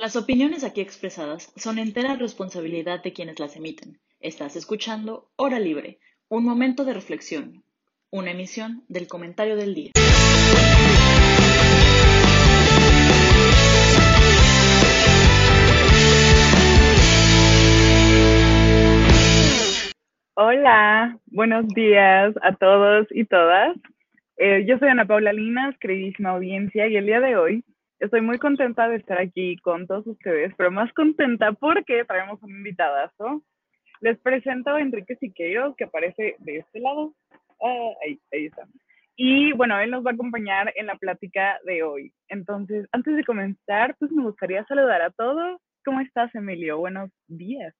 Las opiniones aquí expresadas son entera responsabilidad de quienes las emiten. Estás escuchando Hora Libre, un momento de reflexión, una emisión del comentario del día. Hola, buenos días a todos y todas. Eh, yo soy Ana Paula Linas, queridísima audiencia, y el día de hoy estoy muy contenta de estar aquí con todos ustedes, pero más contenta porque traemos un invitadazo. Les presento a Enrique Siqueiros, que aparece de este lado. Ah, ahí, ahí está. Y bueno, él nos va a acompañar en la plática de hoy. Entonces, antes de comenzar, pues me gustaría saludar a todos. ¿Cómo estás, Emilio? Buenos días.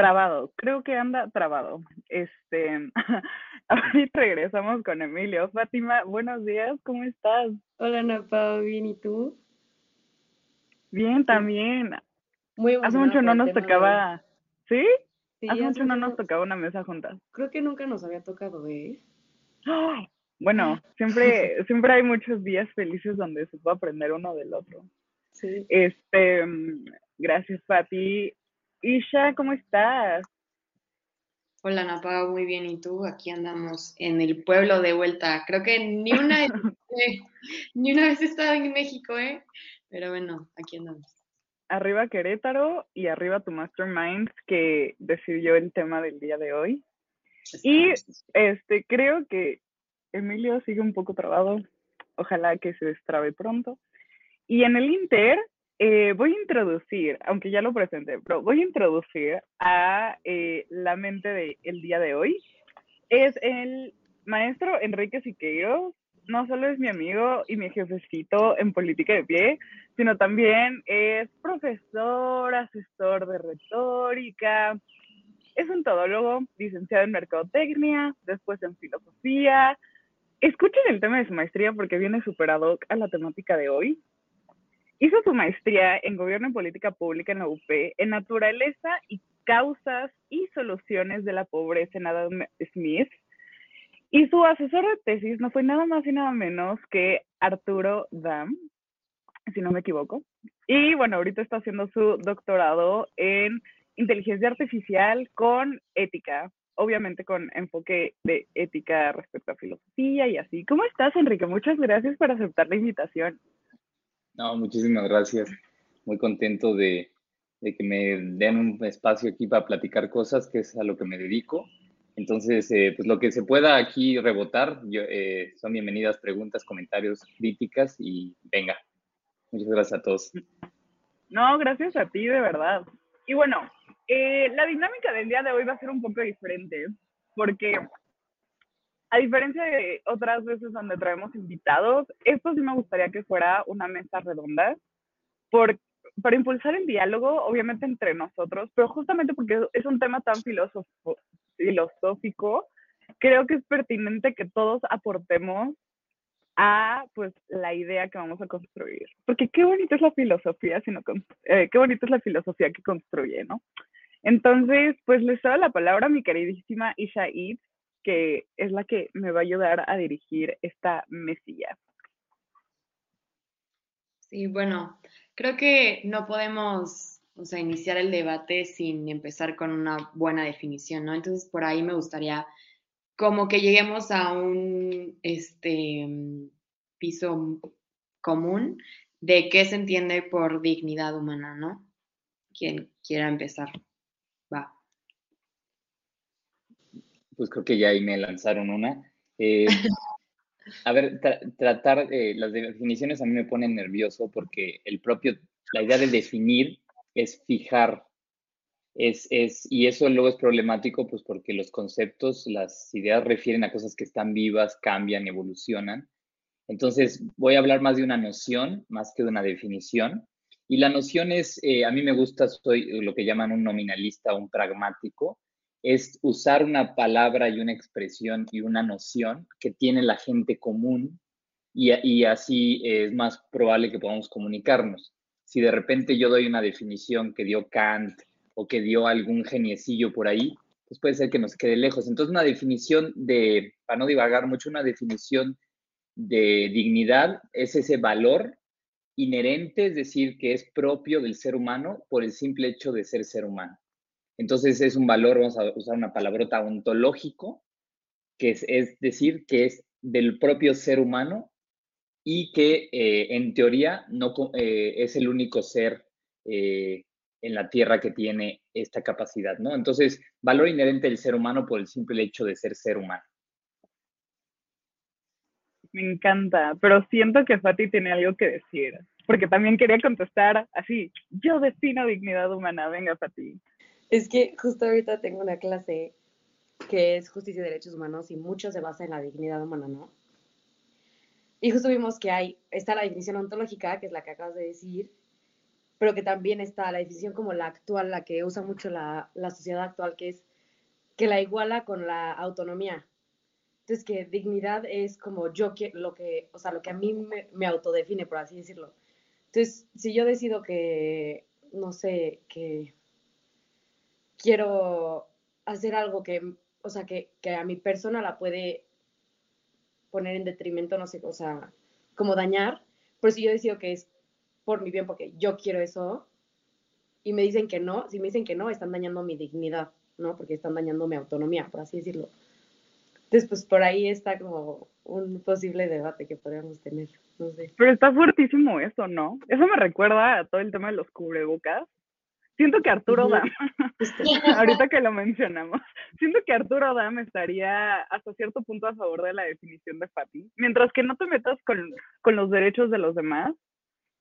Trabado, creo que anda trabado. Este, ahorita regresamos con Emilio. Fátima, buenos días, ¿cómo estás? Hola, Napa, bien, ¿y tú? Bien, también. Muy Hace mucho no nos de tocaba, ¿sí? Sí, Hace mucho no nos no- tocaba una mesa juntas. Creo que nunca nos había tocado, ¿eh? ¡Ah! Bueno, siempre, siempre hay muchos días felices donde se puede aprender uno del otro. Sí. Este, gracias, Pati. Isha, ¿cómo estás? Hola, Napa, muy bien. ¿Y tú? Aquí andamos en el pueblo de vuelta. Creo que ni una vez, eh, ni una vez he estado en México, ¿eh? Pero bueno, aquí andamos. Arriba Querétaro y arriba tu Mastermind que decidió el tema del día de hoy. Y este, creo que Emilio sigue un poco trabado. Ojalá que se destrabe pronto. Y en el Inter eh, voy a introducir, aunque ya lo presenté, pero voy a introducir a eh, la mente del día de hoy. Es el maestro Enrique Siqueiros. No solo es mi amigo y mi jefecito en política de pie, sino también es profesor, asesor de retórica, es un todólogo, licenciado en mercadotecnia, después en filosofía. Escuchen el tema de su maestría porque viene super ad hoc a la temática de hoy. Hizo su maestría en Gobierno y Política Pública en la UP, en Naturaleza y Causas y Soluciones de la Pobreza en Adam Smith. Y su asesor de tesis no fue nada más y nada menos que Arturo Dam, si no me equivoco. Y bueno, ahorita está haciendo su doctorado en inteligencia artificial con ética, obviamente con enfoque de ética respecto a filosofía y así. ¿Cómo estás, Enrique? Muchas gracias por aceptar la invitación. No, muchísimas gracias. Muy contento de, de que me den un espacio aquí para platicar cosas, que es a lo que me dedico. Entonces, eh, pues lo que se pueda aquí rebotar, yo, eh, son bienvenidas preguntas, comentarios, críticas y venga. Muchas gracias a todos. No, gracias a ti, de verdad. Y bueno, eh, la dinámica del día de hoy va a ser un poco diferente, porque a diferencia de otras veces donde traemos invitados, esto sí me gustaría que fuera una mesa redonda, por, para impulsar el diálogo, obviamente entre nosotros, pero justamente porque es un tema tan filosófico, creo que es pertinente que todos aportemos a pues la idea que vamos a construir. Porque qué bonita es la filosofía, sino eh, qué bonita es la filosofía que construye, ¿no? Entonces, pues les doy la palabra a mi queridísima Isha que es la que me va a ayudar a dirigir esta mesilla. Sí, bueno, creo que no podemos, o sea, iniciar el debate sin empezar con una buena definición, ¿no? Entonces, por ahí me gustaría como que lleguemos a un, este, mm, piso común de qué se entiende por dignidad humana, ¿no? Quien quiera empezar, va. Pues creo que ya ahí me lanzaron una. Eh, a ver, tra- tratar, eh, las definiciones a mí me ponen nervioso porque el propio, la idea de definir es fijar, es, es, y eso luego es problemático pues porque los conceptos, las ideas refieren a cosas que están vivas, cambian, evolucionan. Entonces voy a hablar más de una noción, más que de una definición. Y la noción es, eh, a mí me gusta, soy lo que llaman un nominalista, un pragmático, es usar una palabra y una expresión y una noción que tiene la gente común y, y así es más probable que podamos comunicarnos. Si de repente yo doy una definición que dio Kant o que dio algún geniecillo por ahí, pues puede ser que nos quede lejos. Entonces una definición de, para no divagar mucho, una definición de dignidad es ese valor inherente, es decir, que es propio del ser humano por el simple hecho de ser ser humano. Entonces es un valor, vamos a usar una palabrota ontológico, que es, decir, que es del propio ser humano y que eh, en teoría no, eh, es el único ser eh, en la Tierra que tiene esta capacidad, ¿no? Entonces, valor inherente del ser humano por el simple hecho de ser ser humano. Me encanta, pero siento que Fati tiene algo que decir, porque también quería contestar así, yo defino dignidad humana, venga Fati. Es que justo ahorita tengo una clase que es justicia y derechos humanos y mucho se basa en la dignidad humana, ¿no? Y justo vimos que hay, está la definición ontológica, que es la que acabas de decir, pero que también está la definición como la actual, la que usa mucho la, la sociedad actual, que es que la iguala con la autonomía. Entonces, que dignidad es como yo quiero, lo que, o sea, lo que a mí me, autodefine, por así decirlo. Entonces, si yo decido que, no sé, que quiero hacer algo que, o sea, que, que a mi persona la puede poner en detrimento, no sé, o sea, como dañar, pero si yo decido que es por mi bien, porque yo quiero eso, y me dicen que no, si me dicen que no, están dañando mi dignidad, ¿no? Porque están dañando mi autonomía, por así decirlo. Entonces, pues por ahí está como un posible debate que podríamos tener, no sé. Pero está fuertísimo eso, ¿no? Eso me recuerda a todo el tema de los cubrebocas. Siento que Arturo Dam, ahorita que lo mencionamos, siento que Arturo Dam estaría hasta cierto punto a favor de la definición de Fati. Mientras que no te metas con, con los derechos de los demás,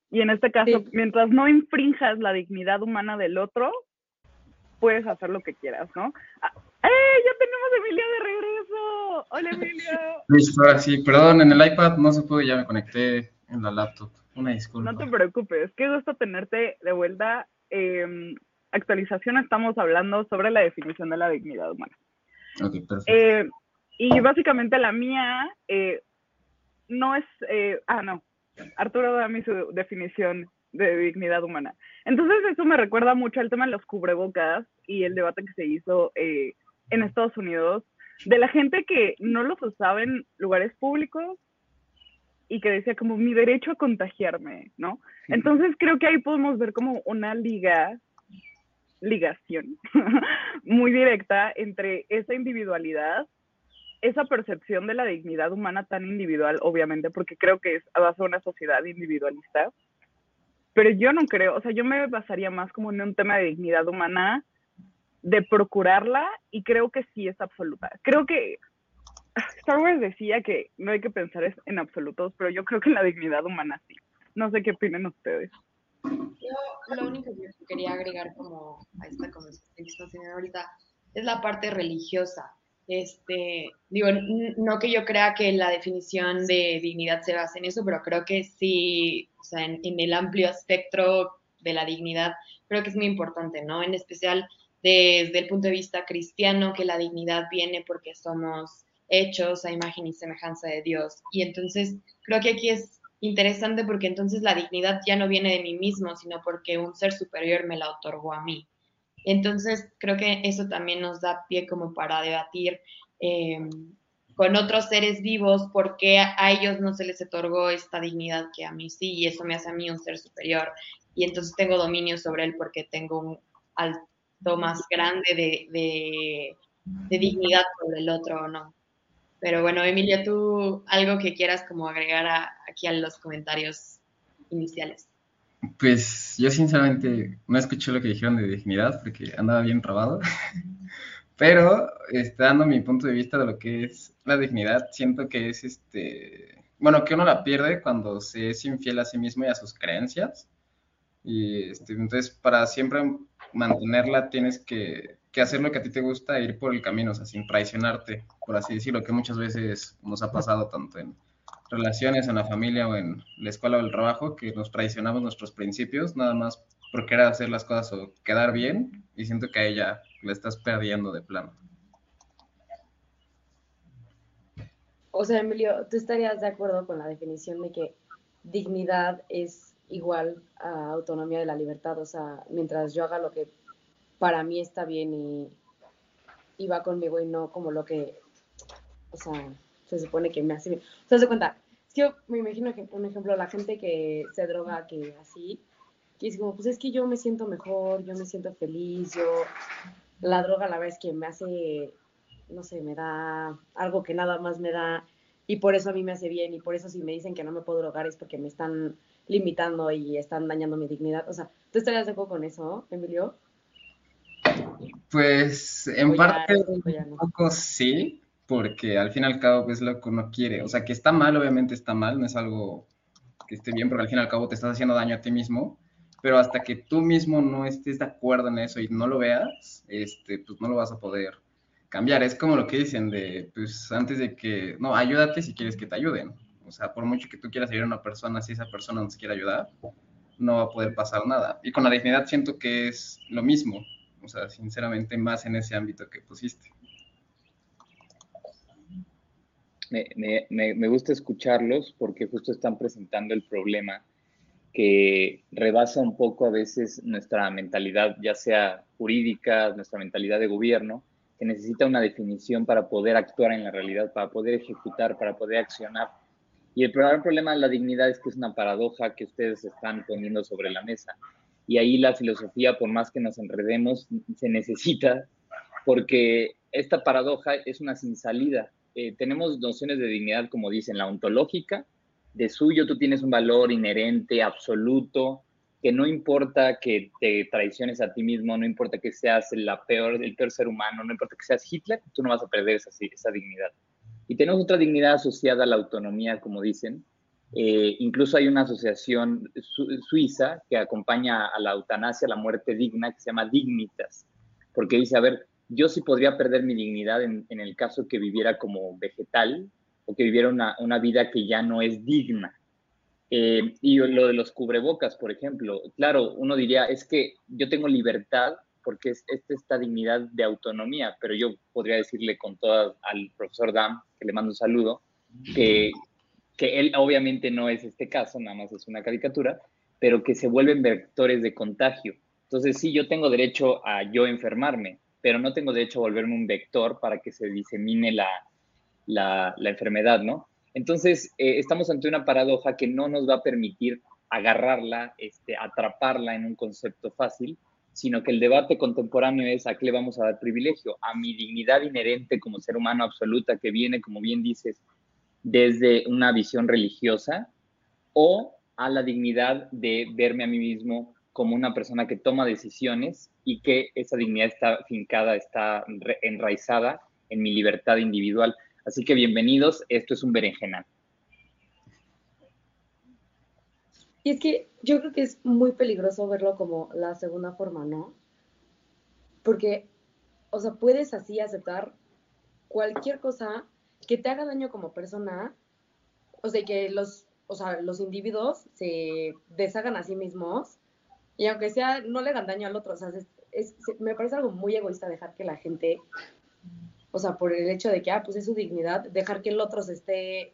y en este caso, mientras no infrinjas la dignidad humana del otro, puedes hacer lo que quieras, ¿no? Ah, ¡Eh! ¡Ya tenemos a Emilia de regreso! ¡Hola, Emilia! Listo, ahora sí. Perdón, en el iPad no se pudo, ya me conecté en la laptop. Una disculpa. No te preocupes, qué gusto tenerte de vuelta. Eh, actualización estamos hablando sobre la definición de la dignidad humana. Eh, y básicamente la mía eh, no es... Eh, ah, no. Arturo da mi su definición de dignidad humana. Entonces eso me recuerda mucho al tema de los cubrebocas y el debate que se hizo eh, en Estados Unidos de la gente que no los usaba en lugares públicos y que decía como mi derecho a contagiarme, ¿no? Entonces creo que ahí podemos ver como una liga, ligación muy directa entre esa individualidad, esa percepción de la dignidad humana tan individual, obviamente, porque creo que es a base de una sociedad individualista, pero yo no creo, o sea, yo me basaría más como en un tema de dignidad humana, de procurarla, y creo que sí es absoluta. Creo que Star Wars decía que no hay que pensar en absolutos, pero yo creo que en la dignidad humana sí. No sé qué opinan ustedes. Yo lo único que quería agregar como a esta conversación ahorita es la parte religiosa. Este, digo, no que yo crea que la definición de dignidad se base en eso, pero creo que sí, o sea, en, el amplio espectro de la dignidad, creo que es muy importante, ¿no? En especial desde el punto de vista cristiano, que la dignidad viene porque somos hechos a imagen y semejanza de Dios. Y entonces creo que aquí es interesante porque entonces la dignidad ya no viene de mí mismo, sino porque un ser superior me la otorgó a mí. Entonces, creo que eso también nos da pie como para debatir em, con otros seres vivos por qué a ellos no se les otorgó esta dignidad que a mí sí, y eso me hace a mí un ser superior. Y entonces tengo dominio sobre él porque tengo un alto más grande de, dignidad sobre el otro o no. Pero bueno, Emilia, tú algo que quieras como agregar aquí a los comentarios iniciales. Pues yo sinceramente no escuché lo que dijeron de dignidad porque andaba bien robado. Pero este, dando mi punto de vista de lo que es la dignidad, siento que es este, bueno, que uno la pierde cuando se es infiel a sí mismo y a sus creencias. Y este, entonces para siempre mantenerla tienes que, que, hacer lo que a ti te gusta e ir por el camino, o sea, sin traicionarte, por así decirlo, que muchas veces nos ha pasado tanto en relaciones en la familia o en la escuela o el trabajo que nos traicionamos nuestros principios, nada más por querer hacer las cosas o quedar bien, y siento que a ella le estás perdiendo de plano. O sea, Emilio, ¿tú estarías de acuerdo con la definición de que dignidad es igual a autonomía de la libertad? O sea, mientras yo haga lo que para mí está bien y, y va conmigo y no como lo que, o sea, se supone que me hace bien. O sea, se cuenta, Es que yo me imagino que, un ejemplo, la gente que se droga, que así, que es como, pues es que yo me siento mejor, yo me siento feliz, yo, la droga la verdad es que me hace, no sé, me da algo que nada más me da, y por eso a mí me hace bien, y por eso si me dicen que no me puedo drogar es porque me están limitando y están dañando mi dignidad. O sea, ¿tú estarías de acuerdo con eso, Emilio? Pues en parte un poco sí, porque al fin y al cabo es lo que uno quiere. O sea, que está mal, obviamente está mal, no es algo que esté bien, porque al fin y al cabo te estás haciendo daño a ti mismo, pero hasta que tú mismo no estés de acuerdo en eso y no lo veas, este, pues no lo vas a poder cambiar. Es como lo que dicen de, pues antes de que, no, ayúdate si quieres que te ayuden. O sea, por mucho que tú quieras ayudar a una persona, si esa persona no se quiere ayudar, no va a poder pasar nada. Y con la dignidad siento que es lo mismo. O sea, sinceramente, más en ese ámbito que pusiste me, me, me, gusta escucharlos porque justo están presentando el problema que rebasa un poco a veces nuestra mentalidad, ya sea jurídica, nuestra mentalidad de gobierno, que necesita una definición para poder actuar en la realidad, para poder ejecutar, para poder accionar. Y el primer problema de la dignidad es que es una paradoja que ustedes están poniendo sobre la mesa. Y ahí la filosofía, por más que nos enredemos, se necesita porque esta paradoja es una sin salida. Eh, tenemos nociones de dignidad, como dicen, la ontológica, de suyo tú tienes un valor inherente, absoluto, que no importa que te traiciones a ti mismo, no importa que seas la peor, el peor ser humano, no importa que seas Hitler, tú no vas a perder esa, esa dignidad. Y tenemos otra dignidad asociada a la autonomía, como dicen. Eh, incluso hay una asociación suiza que acompaña a la eutanasia, a la muerte digna, que se llama Dignitas, porque dice, a ver, yo sí podría perder mi dignidad en, el caso que viviera como vegetal o que viviera una, una vida que ya no es digna. Eh, y lo de los cubrebocas, por ejemplo, claro, uno diría, es que yo tengo libertad porque es, esta dignidad de autonomía, pero yo podría decirle con toda al profesor Dam, que le mando un saludo, que, que él obviamente no es este caso, nada más es una caricatura, pero que se vuelven vectores de contagio. Entonces, sí, yo tengo derecho a yo enfermarme, pero no tengo derecho a volverme un vector para que se disemine la, la, enfermedad, ¿no? Entonces, eh, estamos ante una paradoja que no nos va a permitir agarrarla, este, atraparla en un concepto fácil, sino que el debate contemporáneo es a qué le vamos a dar privilegio, a mi dignidad inherente como ser humano absoluta que viene, como bien dices, desde una visión religiosa, o a la dignidad de verme a mí mismo como una persona que toma decisiones y que esa dignidad está fincada, está enraizada en mi libertad individual. Así que bienvenidos, esto es un berenjenal. Y es que yo creo que es muy peligroso verlo como la segunda forma, ¿no? Porque, o sea, puedes así aceptar cualquier cosa que te haga daño como persona, o sea, que los, o sea, los individuos se deshagan a sí mismos y aunque sea, no le hagan daño al otro, o sea, es, me parece algo muy egoísta dejar que la gente, o sea, por el hecho de que, ah, pues es su dignidad, dejar que el otro se esté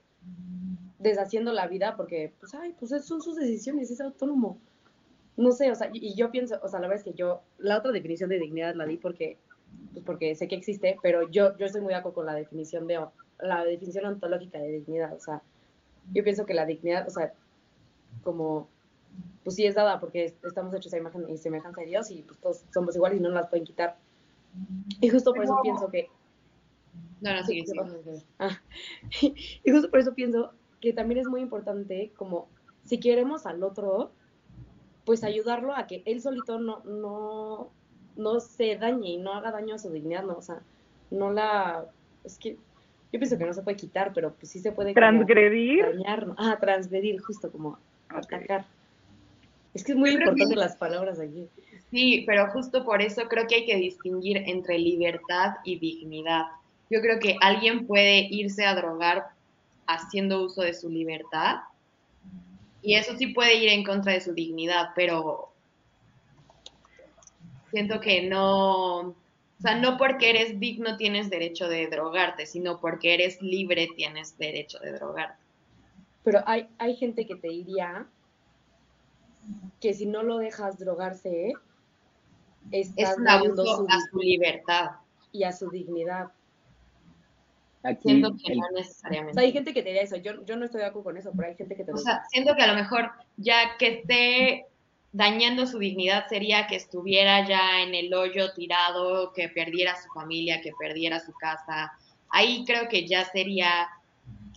deshaciendo la vida porque, pues, ay, pues son sus decisiones, es autónomo. No sé, o sea, y yo pienso, o sea, la verdad es que yo, la otra definición de dignidad la di porque, pues porque sé que existe, pero yo, yo estoy muy de acuerdo con la definición de, la definición ontológica de dignidad, o sea, yo pienso que la dignidad, o sea, como pues sí es dada porque estamos hechos a imagen y semejanza de Dios y pues todos somos iguales y no nos las pueden quitar. Y justo por eso pienso que... No, no, sí, ah. y justo por eso pienso que también es muy importante como si queremos al otro, pues ayudarlo a que él solito no, no, no se dañe y no haga daño a su dignidad, ¿no? O sea, no la... Es que yo pienso que no se puede quitar, pero pues sí se puede... Transgredir. Dañar, ah, transgredir, justo como atacar. Es que es muy importante las palabras aquí. Sí, pero justo por eso creo que hay que distinguir entre libertad y dignidad. Yo creo que alguien puede irse a drogar haciendo uso de su libertad y eso sí puede ir en contra de su dignidad, pero siento que no, sea, no porque eres digno tienes derecho de drogarte, sino porque eres libre tienes derecho de drogarte. Pero hay, hay gente que te diría que si no lo dejas drogarse, estás es un abuso a su libertad y a su dignidad. Aquí Siento que el- no O necesariamente. sea, hay gente que te diría eso. Yo, yo no estoy de acuerdo con eso, pero hay gente que te lo O sea, siento que a lo mejor ya que esté dañando su dignidad sería que estuviera ya en el hoyo tirado, que perdiera su familia, que perdiera su casa. Ahí creo que ya sería,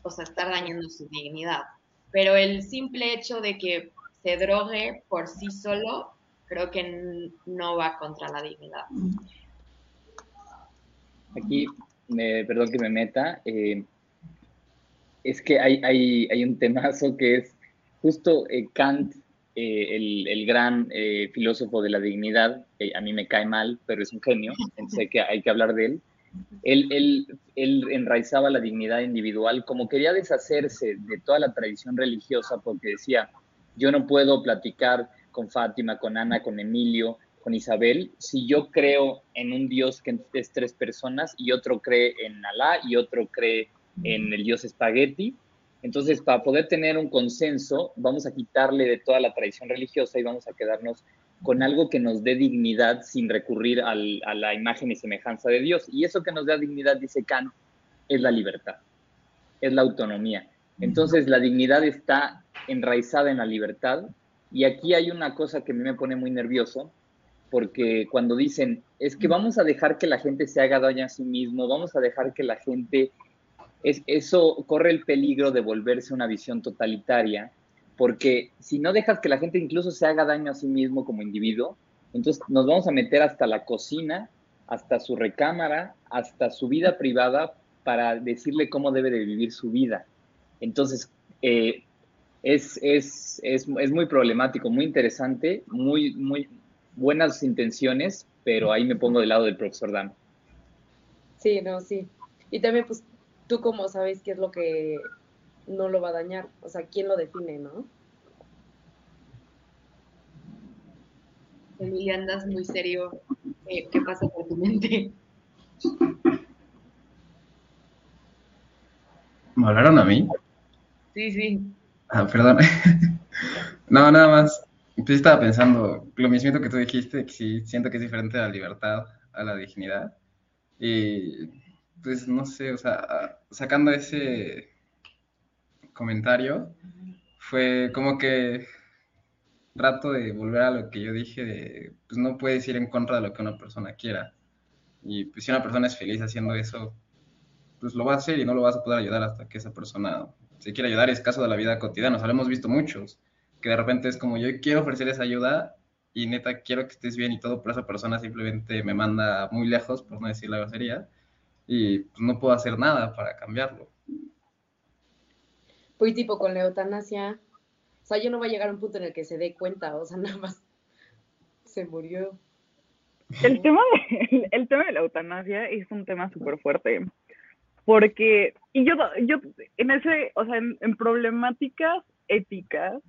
o sea, estar dañando su dignidad. Pero el simple hecho de que se drogue por sí solo, creo que no va contra la dignidad. Aquí, me- perdón que me meta, eh, es que hay, hay, hay un temazo que es justo eh, Kant, eh, el, gran eh, filósofo de la dignidad, que a mí me cae mal, pero es un genio, sé que hay que hablar de él. Él, él, él enraizaba la dignidad individual, como quería deshacerse de toda la tradición religiosa, porque decía, yo no puedo platicar con Fátima, con Ana, con Emilio, con Isabel, si yo creo en un Dios que es tres personas y otro cree en Alá y otro cree en el Dios espagueti. Entonces, para poder tener un consenso, vamos a quitarle de toda la tradición religiosa y vamos a quedarnos con algo que nos dé dignidad sin recurrir al, a la imagen y semejanza de Dios. Y eso que nos da dignidad, dice Kant, es la libertad, es la autonomía. Entonces, la dignidad está enraizada en la libertad. Y aquí hay una cosa que a mí me pone muy nervioso, porque cuando dicen, es que vamos a dejar que la gente se haga daño a sí mismo, vamos a dejar que la gente, es, eso corre el peligro de volverse una visión totalitaria, porque si no dejas que la gente incluso se haga daño a sí mismo como individuo, entonces nos vamos a meter hasta la cocina, hasta su recámara, hasta su vida privada para decirle cómo debe de vivir su vida. Entonces, eh, es, es, es, es muy problemático, muy interesante, muy, muy buenas intenciones, pero ahí me pongo del lado del profesor Dan. Sí, no, sí. Y también, pues, tú cómo sabes qué es lo que no lo va a dañar. O sea, ¿quién lo define, no? Emilia, andas muy serio. Eh, ¿Qué pasa por tu mente? ¿Me hablaron a mí? Sí, sí. Ah, perdón. no, nada más. Pues estaba pensando lo mismo que tú dijiste, que sí, siento que es diferente a la libertad, a la dignidad. Y pues no sé, o sea, sacando ese comentario, fue como que trato de volver a lo que yo dije de, pues no puedes ir en contra de lo que una persona quiera. Y pues si una persona es feliz haciendo eso, pues lo va a hacer y no lo vas a poder ayudar hasta que esa persona se quiere ayudar. Es caso de la vida cotidiana, o sea, lo hemos visto muchos, que de repente es como yo quiero ofrecer esa ayuda y neta quiero que estés bien y todo, pero esa persona simplemente me manda muy lejos, por no decir la grosería, y pues no puedo hacer nada para cambiarlo. Pues tipo con la eutanasia, o sea, yo no va a llegar a un punto en el que se dé cuenta, o sea, nada más se murió. El tema, de, el tema de la eutanasia es un tema súper fuerte. Porque, y yo, yo en ese, o sea, en, en, problemáticas éticas,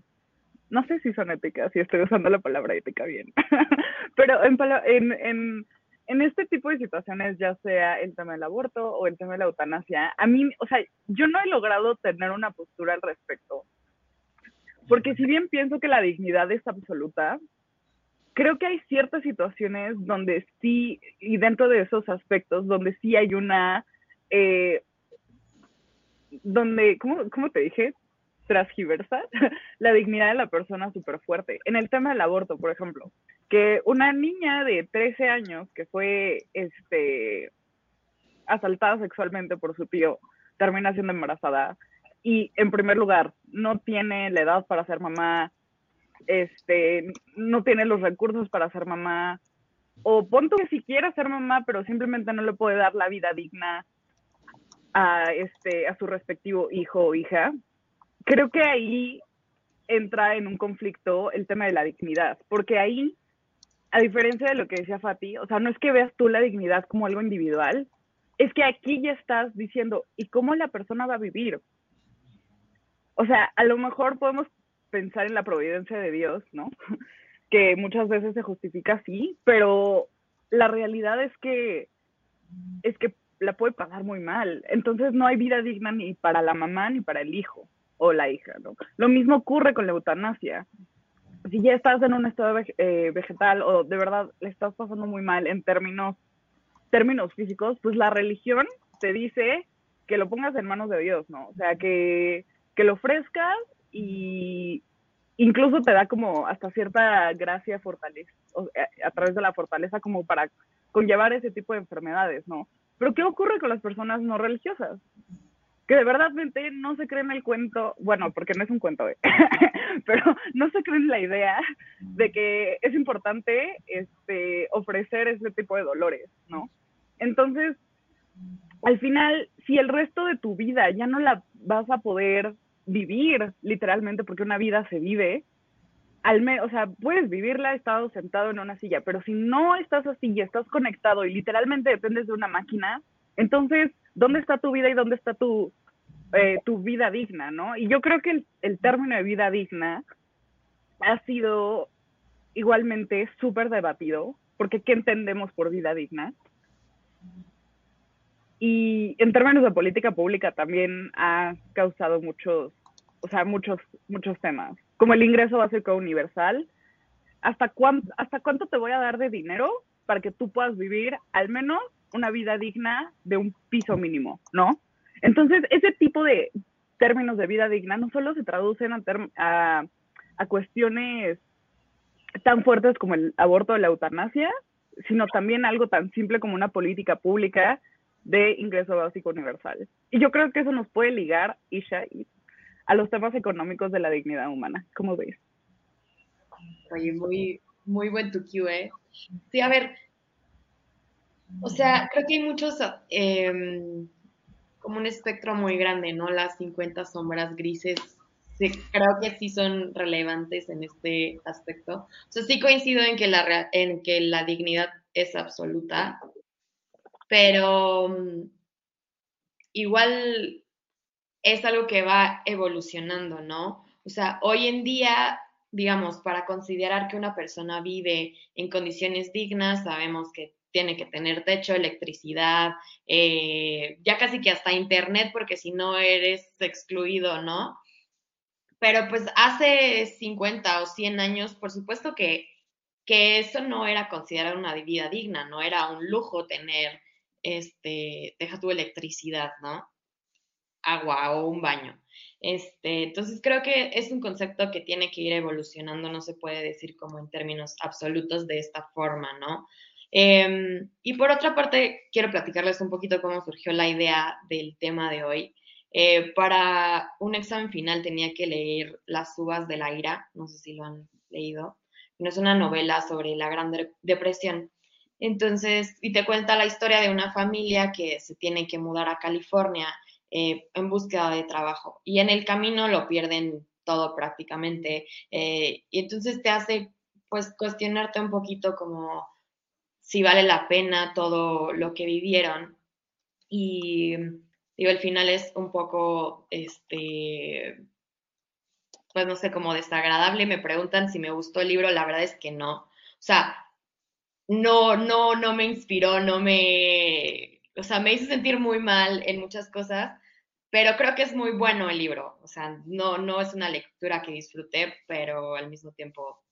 no sé si son éticas, si estoy usando la palabra ética bien, pero en, en, en, en este tipo de situaciones, ya sea el tema del aborto o el tema de la eutanasia, a mí, o sea, yo no he logrado tener una postura al respecto. Porque si bien pienso que la dignidad es absoluta, creo que hay ciertas situaciones donde sí, y dentro de esos aspectos, donde sí hay una, eh, donde, ¿cómo, ¿cómo, te dije? Transgiversa la dignidad de la persona súper fuerte. En el tema del aborto, por ejemplo, que una niña de 13 años que fue este, asaltada sexualmente por su tío termina siendo embarazada y, en primer lugar, no tiene la edad para ser mamá, este, no tiene los recursos para ser mamá, o punto que si quiere ser mamá, pero simplemente no le puede dar la vida digna a, este, a su respectivo hijo o hija, creo que ahí entra en un conflicto el tema de la dignidad, porque ahí, a diferencia de lo que decía Fati, o sea, no es que veas tú la dignidad como algo individual, es que aquí ya estás diciendo, ¿y cómo la persona va a vivir? O sea, a lo mejor podemos pensar en la providencia de Dios, ¿no? Que muchas veces se justifica así, pero la realidad es que es que la puede pasar muy mal. Entonces no hay vida digna ni para la mamá ni para el hijo o la hija, ¿no? Lo mismo ocurre con la eutanasia. Si ya estás en un estado eh, vegetal o de verdad le estás pasando muy mal en términos términos físicos, pues la religión te dice que lo pongas en manos de Dios, ¿no? O sea, que, que lo ofrezcas y incluso te da como hasta cierta gracia, fortaleza, a través de la fortaleza como para conllevar ese tipo de enfermedades, ¿no? Pero ¿qué ocurre con las personas no religiosas? Que de verdad no se creen el cuento, bueno, porque no es un cuento, ¿eh? pero no se creen la idea de que es importante este, ofrecer ese tipo de dolores, ¿no? Entonces, al final, si el resto de tu vida ya no la vas a poder vivir literalmente, porque una vida se vive, al menos, o sea, puedes vivirla estado sentado en una silla, pero si no estás así y estás conectado y literalmente dependes de una máquina, entonces, ¿dónde está tu vida y dónde está tu, eh, tu vida digna, no? Y yo creo que el, término de vida digna ha sido igualmente súper debatido, porque ¿qué entendemos por vida digna? Y en términos de política pública también ha causado muchos, o sea, muchos, muchos temas como el ingreso básico universal, ¿hasta, cuánto, ¿hasta cuánto te voy a dar de dinero para que tú puedas vivir al menos una vida digna de un piso mínimo, ¿no? Entonces, ese tipo de términos de vida digna no solo se traducen a, a, cuestiones tan fuertes como el aborto o la eutanasia, sino también algo tan simple como una política pública de ingreso básico universal. Y yo creo que eso nos puede ligar, Isha, a los temas económicos de la dignidad humana. ¿Cómo ves? Oye, muy, muy buen tu ¿eh? Sí, a ver, o sea, creo que hay muchos, em, como un espectro muy grande, ¿no? Las 50 sombras grises, creo que sí son relevantes en este aspecto. O sea, sí coincido en que la, en que la dignidad es absoluta, pero mm, igual es algo que va evolucionando, ¿no? O sea, hoy en día, digamos, para considerar que una persona vive en condiciones dignas, sabemos que tiene que tener techo, electricidad, eh, ya casi que hasta internet, porque si no eres excluido, ¿no? Pero pues hace 50 o 100 años, por supuesto que, que eso no era considerado una vida digna, no era un lujo tener, este, deja tu electricidad, ¿no? agua o un baño. Este, entonces creo que es un concepto que tiene que ir evolucionando, no se puede decir como en términos absolutos de esta forma, ¿no? Em, y por otra parte, quiero platicarles un poquito cómo surgió la idea del tema de hoy. Eh, para un examen final tenía que leer Las uvas de la ira, no sé si lo han leído, no es una novela sobre la Gran Depresión. Entonces, y te cuenta la historia de una familia que se tiene que mudar a California eh, en búsqueda de trabajo y en el camino lo pierden todo prácticamente eh, y entonces te hace pues cuestionarte un poquito como si vale la pena todo lo que vivieron. Y digo el final es un poco este pues no sé como desagradable. Me preguntan si me gustó el libro la verdad es que no. O sea no no no me inspiró no me o sea, me hizo sentir muy mal en muchas cosas, pero creo que es muy bueno el libro. O sea, no, no es una lectura que disfruté, pero al mismo tiempo,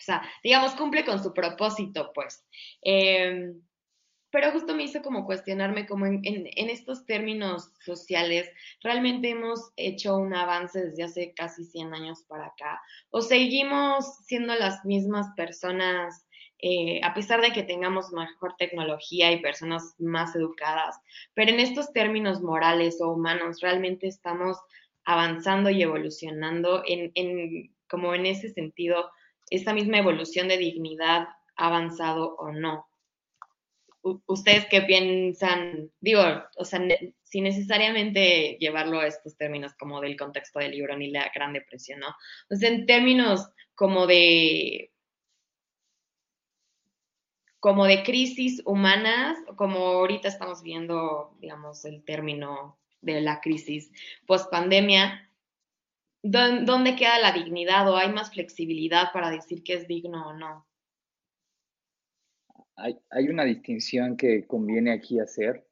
o sea, digamos, cumple con su propósito, pues. Em, pero justo me hizo como cuestionarme como en, en, estos términos sociales, ¿realmente hemos hecho un avance desde hace casi 100 años para acá? ¿O seguimos siendo las mismas personas eh, a pesar de que tengamos mejor tecnología y personas más educadas, pero en estos términos morales o humanos realmente estamos avanzando y evolucionando en, en como en ese sentido, esta misma evolución de dignidad ha avanzado o no. ¿Ustedes qué piensan? Digo, o sea, sin necesariamente llevarlo a estos términos como del contexto del libro ni la Gran Depresión, ¿no? O en términos como de como de crisis humanas, como ahorita estamos viendo, digamos, el término de la crisis post-pandemia, ¿dónde queda la dignidad o hay más flexibilidad para decir que es digno o no? Hay, una distinción que conviene aquí hacer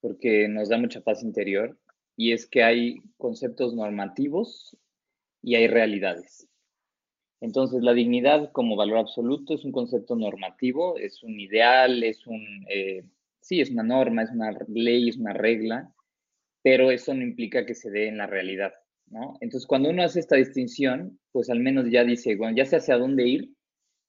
porque nos da mucha paz interior y es que hay conceptos normativos y hay realidades. Entonces, la dignidad como valor absoluto es un concepto normativo, es un ideal, es un, eh, sí, es una norma, es una ley, es una regla, pero eso no implica que se dé en la realidad, ¿no? Entonces, cuando uno hace esta distinción, pues al menos ya dice, bueno, ya sé hacia dónde ir,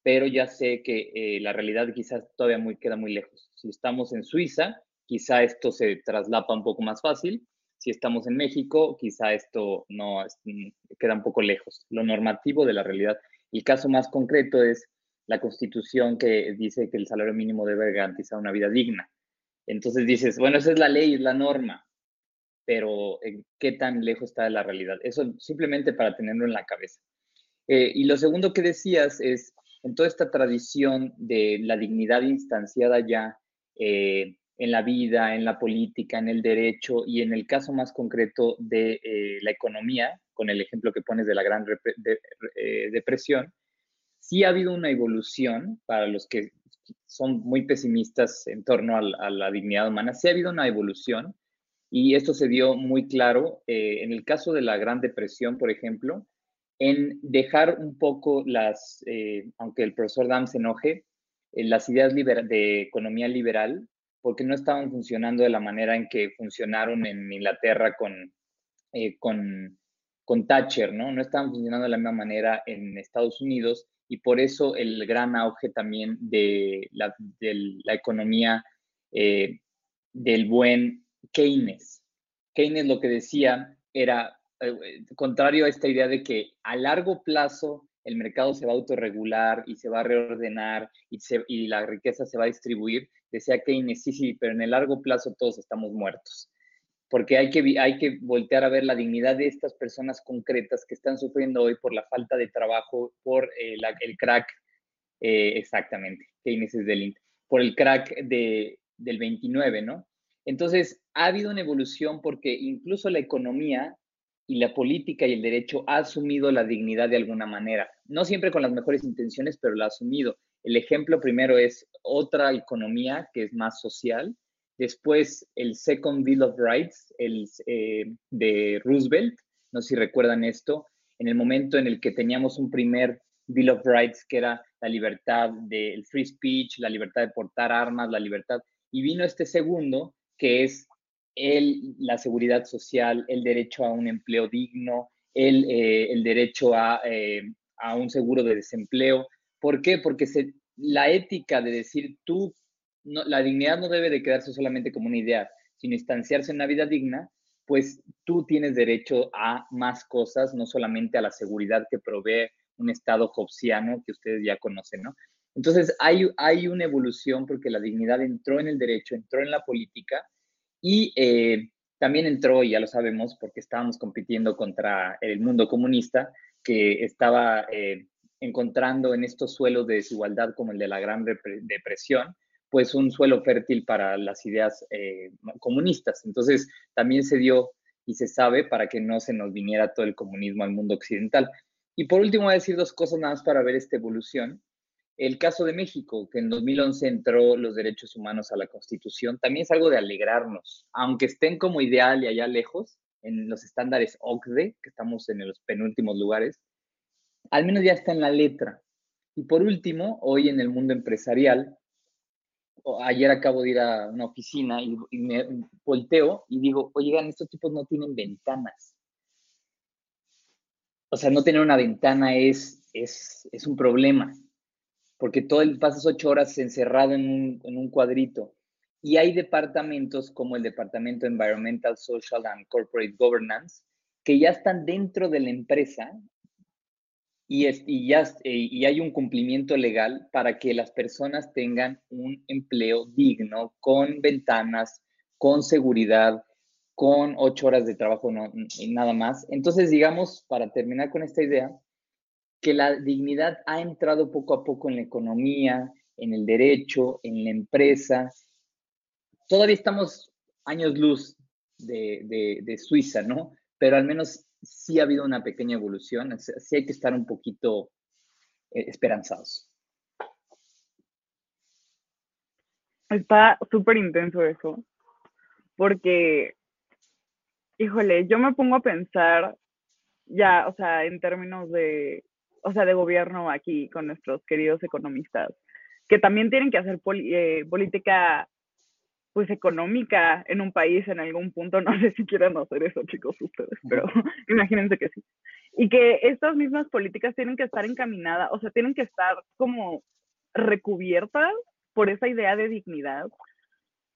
pero ya sé que eh, la realidad quizás todavía muy, queda muy lejos. Si estamos en Suiza, quizá esto se traslapa un poco más fácil. Si estamos en México, quizá esto no mm, queda un poco lejos. Lo normativo de la realidad. El caso más concreto es la constitución que dice que el salario mínimo debe garantizar una vida digna. Entonces dices, bueno, esa es la ley, es la norma, pero ¿qué tan lejos está de la realidad? Eso simplemente para tenerlo en la cabeza. Eh, y lo segundo que decías es, en toda esta tradición de la dignidad instanciada ya eh, en la vida, en la política, en el derecho y en el caso más concreto de eh, la economía, con el ejemplo que pones de la Gran eh, Depresión, sí ha habido una evolución para los que son muy pesimistas en torno a, la dignidad humana, sí ha habido una evolución y esto se vio muy claro en el caso de la Gran Depresión, por ejemplo, en dejar un poco las, eh, aunque el profesor Dam se enoje, eh, las ideas de economía liberal, porque no estaban funcionando de la manera en que funcionaron en Inglaterra con, eh, con, con Thatcher, ¿no? No estaban funcionando de la misma manera en Estados Unidos y por eso el gran auge también de la, de la economía del buen Keynes. Keynes lo que decía era eh, contrario a esta idea de que a largo plazo el mercado se va a autorregular y se va a reordenar y, la riqueza se va a distribuir, decía Keynes, sí, sí, pero en el largo plazo todos estamos muertos. Porque hay que, hay que voltear a ver la dignidad de estas personas concretas que están sufriendo hoy por la falta de trabajo, por eh, el crack, eh, exactamente, Keynes es del por el crack de, del 29, ¿no? Entonces, ha habido una evolución porque incluso la economía y la política y el derecho ha asumido la dignidad de alguna manera. No siempre con las mejores intenciones, pero la ha asumido. El ejemplo primero es otra economía que es más social. Después el Second Bill of Rights el, eh, de Roosevelt. No sé si recuerdan esto. En el momento en el que teníamos un primer Bill of Rights que era la libertad del free speech, la libertad de portar armas, la libertad. Y vino este segundo que es el, la seguridad social, el derecho a un empleo digno, el, eh, el derecho a, eh, a, un seguro de desempleo. ¿Por qué? Porque se, la ética de decir tú, la dignidad no debe de quedarse solamente como una idea, sino instanciarse en una vida digna, pues tú tienes derecho a más cosas, no solamente a la seguridad que provee un Estado hobbesiano que ustedes ya conocen, ¿no? Entonces hay, hay una evolución porque la dignidad entró en el derecho, entró en la política y eh, también entró, y ya lo sabemos, porque estábamos compitiendo contra el mundo comunista, que estaba eh, encontrando en estos suelos de desigualdad como el de la Gran Depresión, pues un suelo fértil para las ideas eh, comunistas. Entonces, también se dio y se sabe para que no se nos viniera todo el comunismo al mundo occidental. Y por último, voy a decir dos cosas nada más para ver esta evolución. El caso de México, que en 2011 entró los derechos humanos a la Constitución, también es algo de alegrarnos, aunque estén como ideal y allá lejos, en los estándares OCDE, que estamos en los penúltimos lugares, al menos ya está en la letra. Y por último, hoy en el mundo empresarial, ayer acabo de ir a una oficina y, me volteo y digo, oigan, estos tipos no tienen ventanas. O sea, no tener una ventana es, es, es un problema porque todo el, pasas ocho horas encerrado en un, en un cuadrito. Y hay departamentos como el Departamento Environmental, Social and Corporate Governance, que ya están dentro de la empresa y, es, y, ya, y hay un cumplimiento legal para que las personas tengan un empleo digno, con ventanas, con seguridad, con ocho horas de trabajo no, nada más. Entonces, digamos, para terminar con esta idea, que la dignidad ha entrado poco a poco en la economía, en el derecho, en la empresa. Todavía estamos años luz de, Suiza, ¿no? Pero al menos sí ha habido una pequeña evolución, sí hay que estar un poquito eh, esperanzados. Está súper intenso eso, porque, híjole, yo me pongo a pensar ya, o sea, en términos de o sea, de gobierno aquí con nuestros queridos economistas, que también tienen que hacer eh, política pues económica en un país en algún punto. No sé si quieran hacer eso, chicos, ustedes, pero imagínense que sí. Y que estas mismas políticas tienen que estar encaminadas, o sea, tienen que estar como recubiertas por esa idea de dignidad,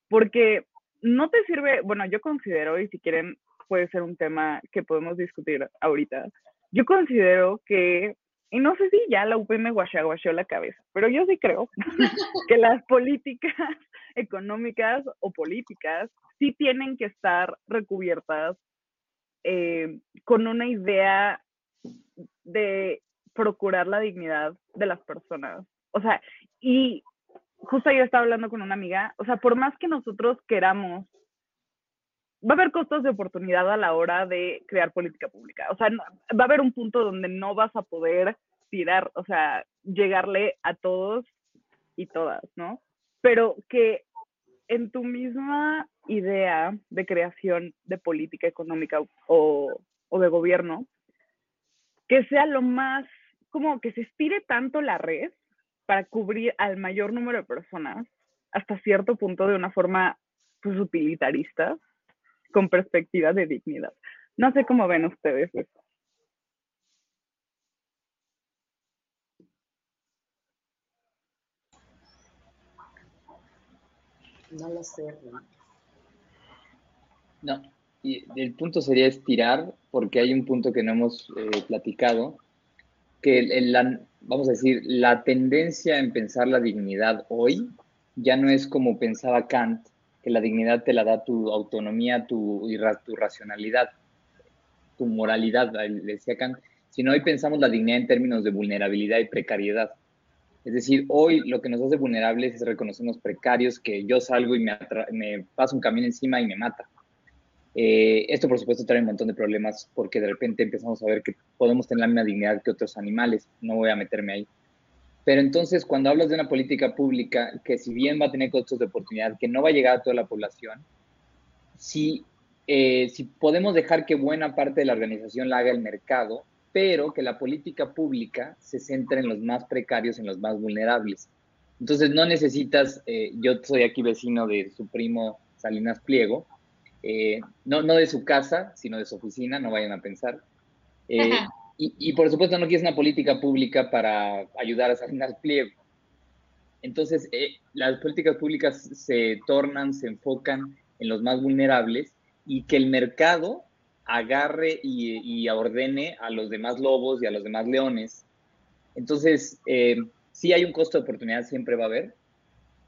porque no te sirve, bueno, yo considero, y si quieren puede ser un tema que podemos discutir ahorita, yo considero que, y no sé si ya la UP me guacheó la cabeza, pero yo sí creo que las políticas económicas o políticas sí tienen que estar recubiertas eh, con una idea de procurar la dignidad de las personas. O sea, y justo yo estaba hablando con una amiga, o sea, por más que nosotros queramos, va a haber costos de oportunidad a la hora de crear política pública. O sea, va a haber un punto donde no vas a poder tirar, o sea, llegarle a todos y todas, ¿no? Pero que en tu misma idea de creación de política económica o, o de gobierno, que sea lo más, como que se estire tanto la red para cubrir al mayor número de personas hasta cierto punto de una forma pues, utilitarista, con perspectiva de dignidad. No sé cómo ven ustedes eso. No lo sé. No, y el punto sería estirar, porque hay un punto que no hemos eh, platicado, que la, vamos a decir, la tendencia en pensar la dignidad hoy ya no es como pensaba Kant, que la dignidad te la da tu autonomía, tu, tu racionalidad, tu moralidad, decía Kant, sino hoy pensamos la dignidad en términos de vulnerabilidad y precariedad. Es decir, hoy lo que nos hace vulnerables es reconocernos precarios, que yo salgo y me, me paso un camión encima y me mata. Eh, esto, por supuesto, trae un montón de problemas porque de repente empezamos a ver que podemos tener la misma dignidad que otros animales. No voy a meterme ahí. Pero entonces, cuando hablas de una política pública que si bien va a tener costos de oportunidad, que no va a llegar a toda la población, si, eh, si podemos dejar que buena parte de la organización la haga el mercado, pero que la política pública se centre en los más precarios, en los más vulnerables. Entonces no necesitas, eh, yo soy aquí vecino de su primo Salinas Pliego, eh, no, no de su casa, sino de su oficina, no vayan a pensar. Eh, y, por supuesto no quieres una política pública para ayudar a Salinas Pliego. Entonces, las políticas públicas se tornan, se enfocan en los más vulnerables y que el mercado agarre y, ordene a los demás lobos y a los demás leones. Entonces, eh, sí hay un costo de oportunidad, siempre va a haber.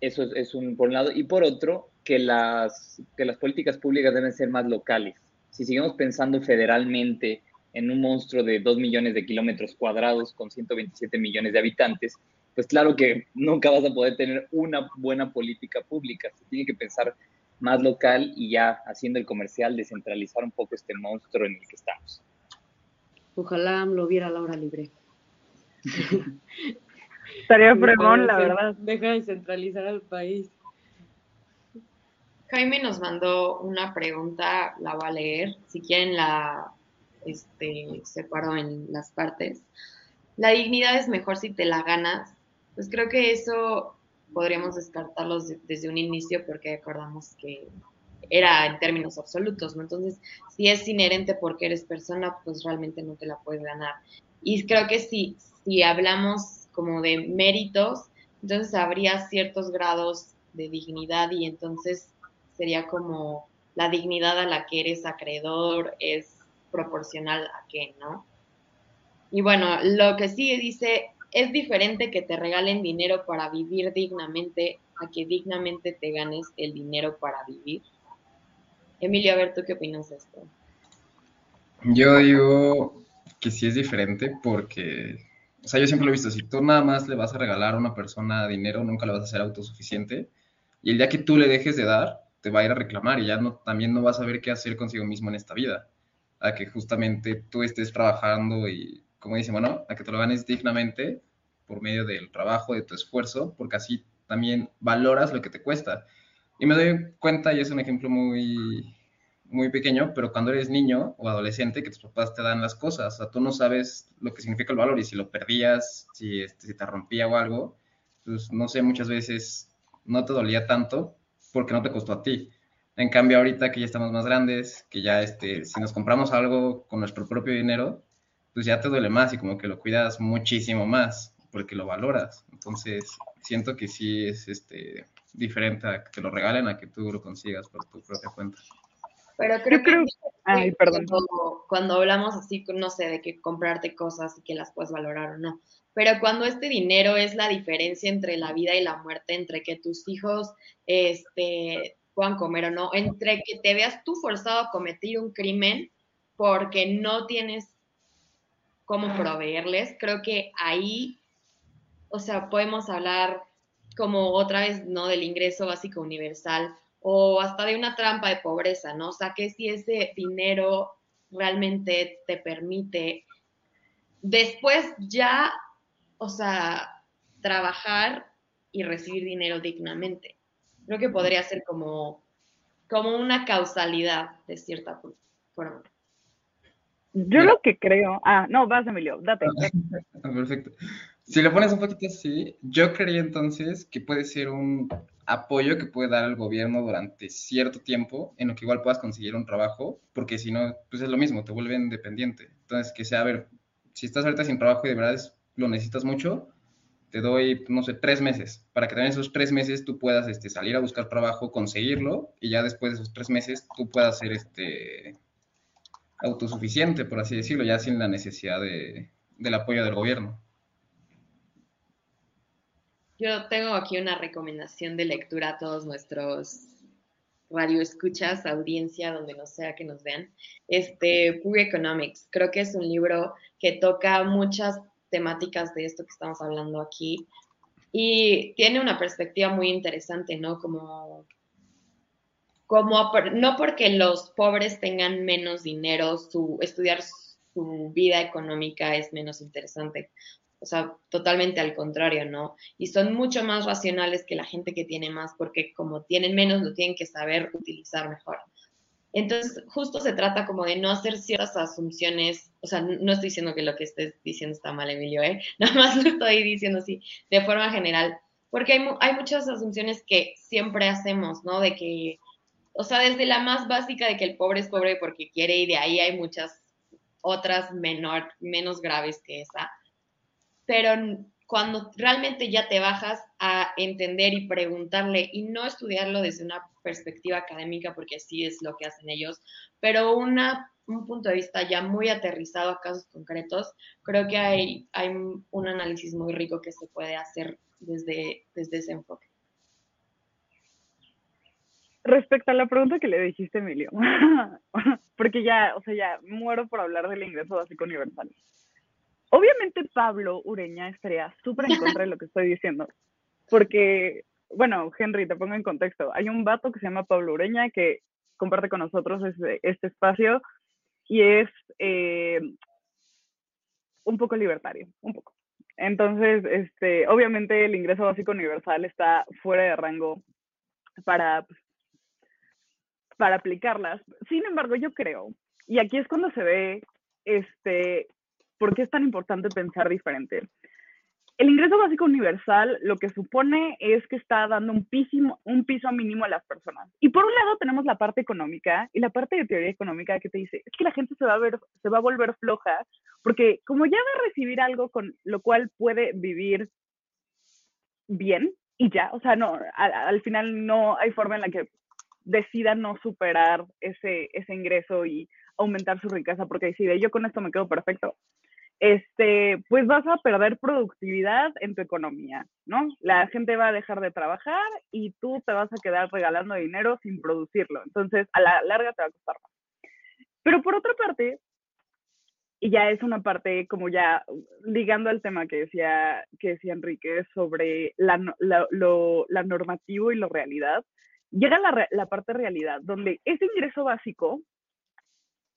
Eso es, un, por un lado. Y por otro, que las, que las políticas públicas deben ser más locales. Si seguimos pensando federalmente en un monstruo de 2 millones de kilómetros cuadrados con 127 millones de habitantes, pues claro que nunca vas a poder tener una buena política pública. Se tiene que pensar más local y ya haciendo el comercial descentralizar un poco este monstruo en el que estamos. Ojalá lo viera a la hora libre. Estaría fregón, la verdad. Deja de centralizar al país. Jaime nos mandó una pregunta, la voy a leer. Si quieren la este, separo en las partes. La dignidad es mejor si te la ganas. Pues creo que eso podríamos descartarlos desde un inicio porque acordamos que era en términos absolutos, ¿no? Entonces, si es inherente porque eres persona, pues realmente no te la puedes ganar. Y creo que si, si hablamos como de méritos, entonces habría ciertos grados de dignidad y entonces sería como la dignidad a la que eres acreedor es proporcional a qué, ¿no? Y bueno, lo que sí dice es diferente que te regalen dinero para vivir dignamente a que dignamente te ganes el dinero para vivir. Emilio, a ver, ¿tú qué opinas de esto? Yo digo que sí es diferente porque, o sea, yo siempre lo he visto, si tú nada más le vas a regalar a una persona dinero, nunca le vas a hacer autosuficiente. Y el día que tú le dejes de dar, te va a ir a reclamar y ya no, también no vas a saber qué hacer consigo mismo en esta vida. A que justamente tú estés trabajando y como dice, bueno, a que te lo ganes dignamente por medio del trabajo, de tu esfuerzo, porque así también valoras lo que te cuesta. Y me doy cuenta, y es un ejemplo muy, muy pequeño, pero cuando eres niño o adolescente, que tus papás te dan las cosas, o sea, tú no sabes lo que significa el valor y si lo perdías, si, este, si te rompía o algo, pues no sé, muchas veces no te dolía tanto, porque no te costó a ti. En cambio, ahorita que ya estamos más grandes, que ya este, si nos compramos algo con nuestro propio dinero, pues ya te duele más y como que lo cuidas muchísimo más porque lo valoras. Entonces, siento que sí es este, diferente a que te lo regalen a que tú lo consigas por tu propia cuenta. Pero creo, creo- que Ay, perdón. Cuando, cuando hablamos así, no sé, de que comprarte cosas y que las puedes valorar o no. Pero cuando este dinero es la diferencia entre la vida y la muerte, entre que tus hijos este, puedan comer o no, entre que te veas tú forzado a cometer un crimen porque no tienes cómo proveerles, creo que ahí, o sea, podemos hablar como otra vez, ¿no? Del ingreso básico universal o hasta de una trampa de pobreza, ¿no? O sea, que si ese dinero realmente te permite después ya, o sea, trabajar y recibir dinero dignamente. Creo que podría ser como, como una causalidad de cierta forma. Yo lo que creo. Ah, no, vas, Emilio, date. Ah, Perfecto. Si lo pones un poquito así, yo creería entonces que puede ser un apoyo que puede dar el gobierno durante cierto tiempo, en lo que igual puedas conseguir un trabajo, porque si no, pues es lo mismo, te vuelven dependiente. Entonces, que sea, a ver, si estás ahorita sin trabajo y de verdad es- lo necesitas mucho, te doy, no sé, tres meses, para que también esos tres meses tú puedas este, salir a buscar trabajo, conseguirlo, y ya después de esos tres meses tú puedas ser este, autosuficiente, por así decirlo, ya sin la necesidad de, del apoyo del gobierno. Yo tengo aquí una recomendación de lectura a todos nuestros radioescuchas, audiencia, donde no sea que nos vean. Este, Poor Economics, creo que es un libro que toca muchas temáticas de esto que estamos hablando aquí y tiene una perspectiva muy interesante, ¿no? Como, como no porque los pobres tengan menos dinero, su, estudiar su vida económica es menos interesante. O sea, totalmente al contrario, ¿no? Y son mucho más racionales que la gente que tiene más, porque como tienen menos, lo tienen que saber utilizar mejor. Entonces, justo se trata como de no hacer ciertas asunciones, o sea, no estoy diciendo que lo que estés diciendo está mal, Emilio, ¿eh? Nada más lo estoy diciendo así, de forma general, porque hay, hay muchas asunciones que siempre hacemos, ¿no? De que, o sea, desde la más básica de que el pobre es pobre porque quiere y de ahí hay muchas otras menor, menos graves que esa, pero cuando realmente ya te bajas a entender y preguntarle y no estudiarlo desde una perspectiva académica, porque así es lo que hacen ellos, pero un punto de vista ya muy aterrizado a casos concretos, creo que hay, un análisis muy rico que se puede hacer desde, desde ese enfoque. Respecto a la pregunta que le dijiste, Emilio, porque ya, o sea, ya muero por hablar del ingreso básico universal. Obviamente Pablo Ureña estaría súper en contra de lo que estoy diciendo, porque, bueno, Henry, te pongo en contexto. Hay un vato que se llama Pablo Ureña que comparte con nosotros este, este espacio y es eh, un poco libertario, un poco. Entonces, este, obviamente el ingreso básico universal está fuera de rango para, para aplicarlas. Sin embargo, yo creo, y aquí es cuando se ve este, por qué es tan importante pensar diferente. El ingreso básico universal lo que supone es que está dando un piso, un piso mínimo a las personas. Y por un lado tenemos la parte económica y la parte de teoría económica que te dice, es que la gente se va a, ver, se va a volver floja porque como ya va a recibir algo con lo cual puede vivir bien y ya, o sea, no, al, al final no hay forma en la que decida no superar ese, ese ingreso y aumentar su riqueza porque decide, yo con esto me quedo perfecto, este, pues vas a perder productividad en tu economía, ¿no? La gente va a dejar de trabajar y tú te vas a quedar regalando dinero sin producirlo. Entonces, a la larga te va a costar más. Pero por otra parte, y ya es una parte como ya ligando al tema que decía, que decía Enrique sobre la, la, lo, la normativo y la realidad, llega la, la parte realidad, donde ese ingreso básico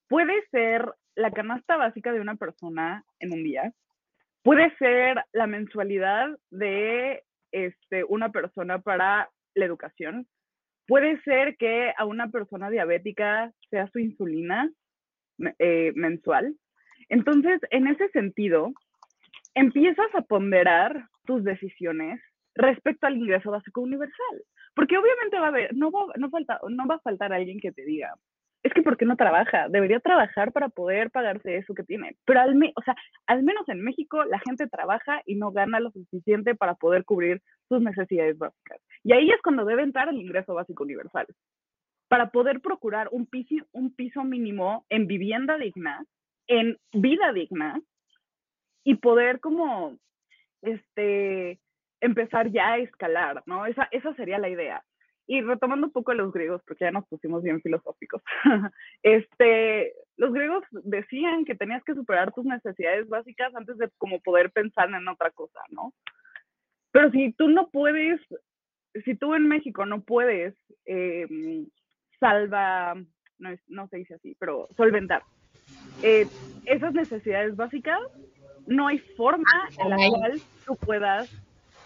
puede ser la canasta básica de una persona en un día, puede ser la mensualidad de este, una persona para la educación, puede ser que a una persona diabética sea su insulina eh, mensual. Entonces, en ese sentido, empiezas a ponderar tus decisiones respecto al ingreso básico universal. Porque obviamente va a no va, no, falta, no va a faltar alguien que te diga, es que ¿por qué no trabaja? Debería trabajar para poder pagarse eso que tiene. Pero al, o sea, al menos en México la gente trabaja y no gana lo suficiente para poder cubrir sus necesidades básicas. Y ahí es cuando debe entrar el ingreso básico universal. Para poder procurar un piso, mínimo en vivienda digna, en vida digna, y poder como, este, empezar ya a escalar, ¿no? Esa sería la idea. Y retomando un poco a los griegos, porque ya nos pusimos bien filosóficos, este, los griegos decían que tenías que superar tus necesidades básicas antes de como poder pensar en otra cosa, ¿no? Pero si tú no puedes, si tú en México no puedes eh, salva, no, no, se dice así, pero solventar eh, esas necesidades básicas, no hay forma en la cual tú puedas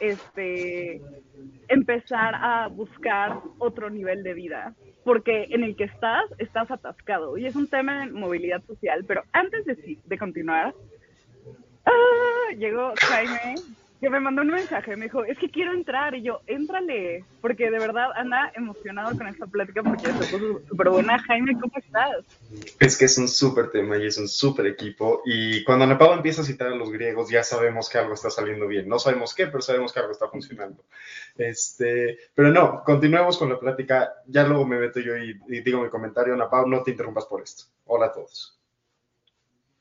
este, empezar a buscar otro nivel de vida, porque en el que estás, estás atascado. Y es un tema de movilidad social, pero antes de, de continuar, ¡ah! llegó Jaime que me mandó un mensaje, me dijo, es que quiero entrar, y yo, éntrale, porque de verdad anda emocionado con esta plática porque puso súper buena. Jaime, ¿cómo estás? Es que es un súper tema y es un súper equipo, y cuando Ana empieza a citar a los griegos, ya sabemos que algo está saliendo bien. No sabemos qué, pero sabemos que algo está funcionando. Este, pero no, continuemos con la plática, ya luego me meto yo y, y digo mi comentario, Ana no te interrumpas por esto. Hola a todos.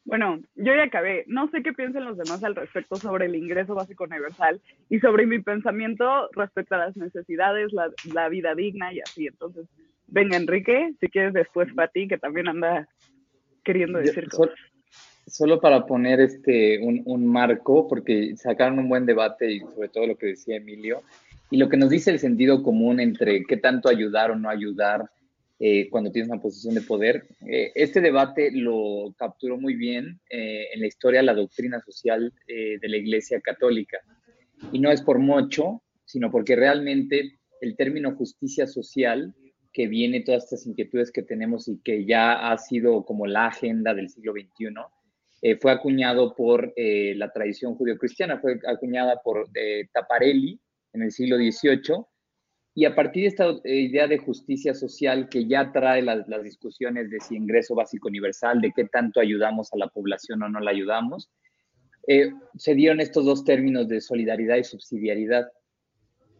Bueno, yo ya acabé. No sé qué piensan los demás al respecto sobre el ingreso básico universal y sobre mi pensamiento respecto a las necesidades, la, vida digna y así. Entonces, venga, Enrique, si quieres después para ti, que también anda queriendo decir cosas. Solo para poner este un, un marco, porque sacaron un buen debate y sobre todo lo que decía Emilio, y lo que nos dice el sentido común entre qué tanto ayudar o no ayudar, eh, cuando tienes una posición de poder. Eh, este debate lo capturó muy bien eh, en la historia la doctrina social de la Iglesia Católica. Y no es por mucho, sino porque realmente el término justicia social, que viene todas estas inquietudes que tenemos y que ya ha sido como la agenda del siglo XXI, fue acuñado por la tradición judio-cristiana, fue acuñada por Taparelli en el siglo XVIII y a partir de esta eh, idea de justicia social que ya trae las, discusiones de si ingreso básico universal, de qué tanto ayudamos a la población o no la ayudamos, eh, se dieron estos dos términos de solidaridad y subsidiariedad.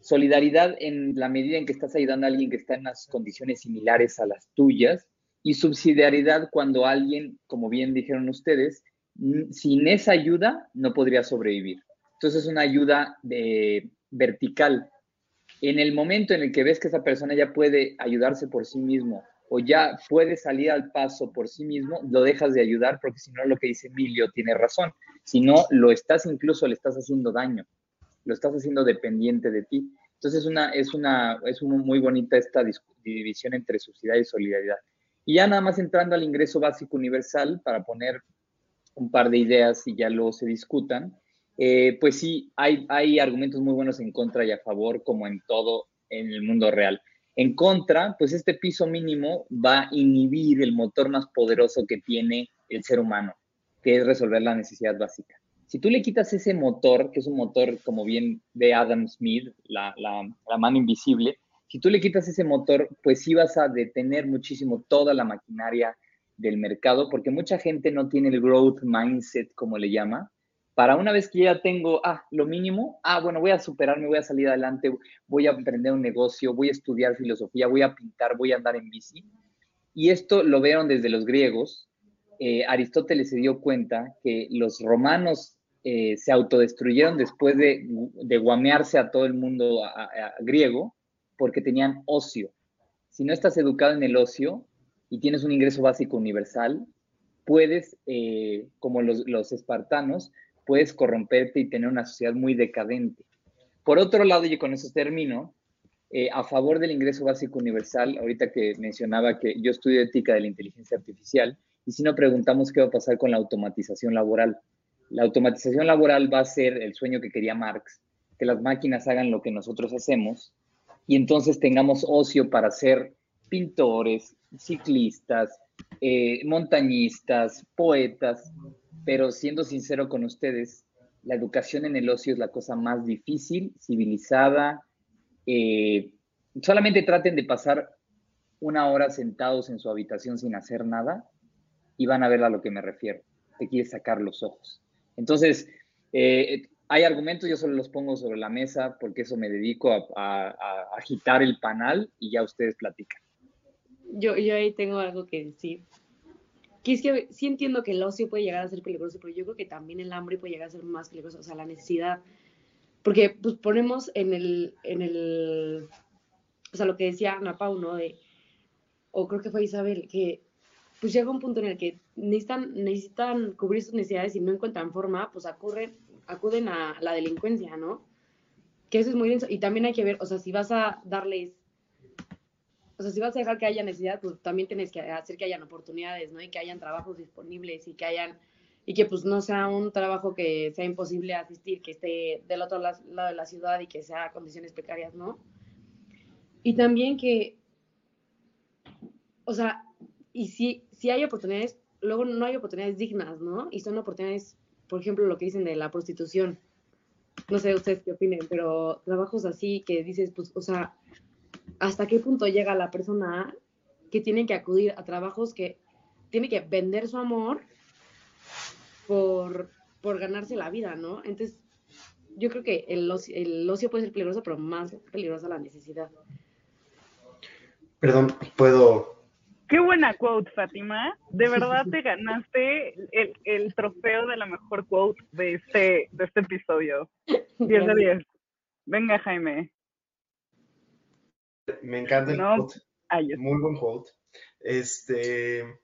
Solidaridad en la medida en que estás ayudando a alguien que está en las condiciones similares a las tuyas y subsidiariedad cuando alguien, como bien dijeron ustedes, sin esa ayuda no podría sobrevivir. Entonces es una ayuda de, vertical, en el momento en el que ves que esa persona ya puede ayudarse por sí mismo o ya puede salir al paso por sí mismo, lo dejas de ayudar porque si no lo que dice Emilio tiene razón. Si no, lo estás incluso, le estás haciendo daño, lo estás haciendo dependiente de ti. Entonces es una, es una, es muy bonita esta división entre sociedad y solidaridad. Y ya nada más entrando al ingreso básico universal para poner un par de ideas y ya luego se discutan. Eh, pues sí, hay, hay argumentos muy buenos en contra y a favor, como en todo en el mundo real. En contra, pues este piso mínimo va a inhibir el motor más poderoso que tiene el ser humano, que es resolver la necesidad básica. Si tú le quitas ese motor, que es un motor, como bien de Adam Smith, la, la, la mano invisible, si tú le quitas ese motor, pues sí vas a detener muchísimo toda la maquinaria del mercado, porque mucha gente no tiene el growth mindset, como le llama, para una vez que ya tengo, ah, lo mínimo, ah, bueno, voy a superarme, voy a salir adelante, voy a emprender un negocio, voy a estudiar filosofía, voy a pintar, voy a andar en bici. Y esto lo vieron desde los griegos. Eh, Aristóteles se dio cuenta que los romanos eh, se autodestruyeron después de, guamearse a todo el mundo griego porque tenían ocio. Si no estás educado en el ocio y tienes un ingreso básico universal, puedes, eh, como los espartanos, puedes corromperte y tener una sociedad muy decadente. Por otro lado, y con eso termino, eh, a favor del ingreso básico universal, ahorita que mencionaba que yo estudio ética de la inteligencia artificial, y si no preguntamos qué va a pasar con la automatización laboral. La automatización laboral va a ser el sueño que quería Marx, que las máquinas hagan lo que nosotros hacemos y entonces tengamos ocio para ser pintores, ciclistas, eh, montañistas, poetas, pero siendo sincero con ustedes, la educación en el ocio es la cosa más difícil, civilizada, eh, solamente traten de pasar una hora sentados en su habitación sin hacer nada y van a ver a lo que me refiero. Te quieres sacar los ojos. Entonces, eh, hay argumentos, yo solo los pongo sobre la mesa porque eso me dedico a, agitar el panal y ya ustedes platican. Yo, yo ahí tengo algo que decir. Que es que sí entiendo que el ocio puede llegar a ser peligroso, pero yo creo que también el hambre puede llegar a ser más peligroso, o sea, la necesidad. Porque pues ponemos en el, en el, o sea, lo que decía Ana Pau, ¿no? De, o creo que fue Isabel, que pues llega un punto en el que necesitan, necesitan cubrir sus necesidades y no encuentran forma, pues acurren, acuden a la delincuencia, ¿no? Que eso es muy denso. Y también hay que ver, o sea, si vas a darles, o sea, si vas a dejar que haya necesidad, pues también tienes que hacer que hayan oportunidades, ¿no? Y que hayan trabajos disponibles y que hayan, y que pues no sea un trabajo que sea imposible asistir, que esté del otro lado de la ciudad y que sea condiciones precarias, ¿no? Y también que, o sea, y si, si hay oportunidades, luego no hay oportunidades dignas, ¿no? Y son oportunidades por ejemplo, lo que dicen de la prostitución. No sé ustedes qué opinen, pero trabajos así que dices, pues, o sea, ¿hasta qué punto llega la persona que tiene que acudir a trabajos que tiene que vender su amor por, por ganarse la vida, ¿no? Entonces, yo creo que el ocio, el ocio puede ser peligroso, pero más peligrosa la necesidad. Perdón, ¿puedo Qué buena quote, Fátima. De verdad te ganaste el, el, trofeo de la mejor quote de este, de este episodio. 10 de 10. Venga, Jaime. Me encanta el quote. Muy buen quote. Este.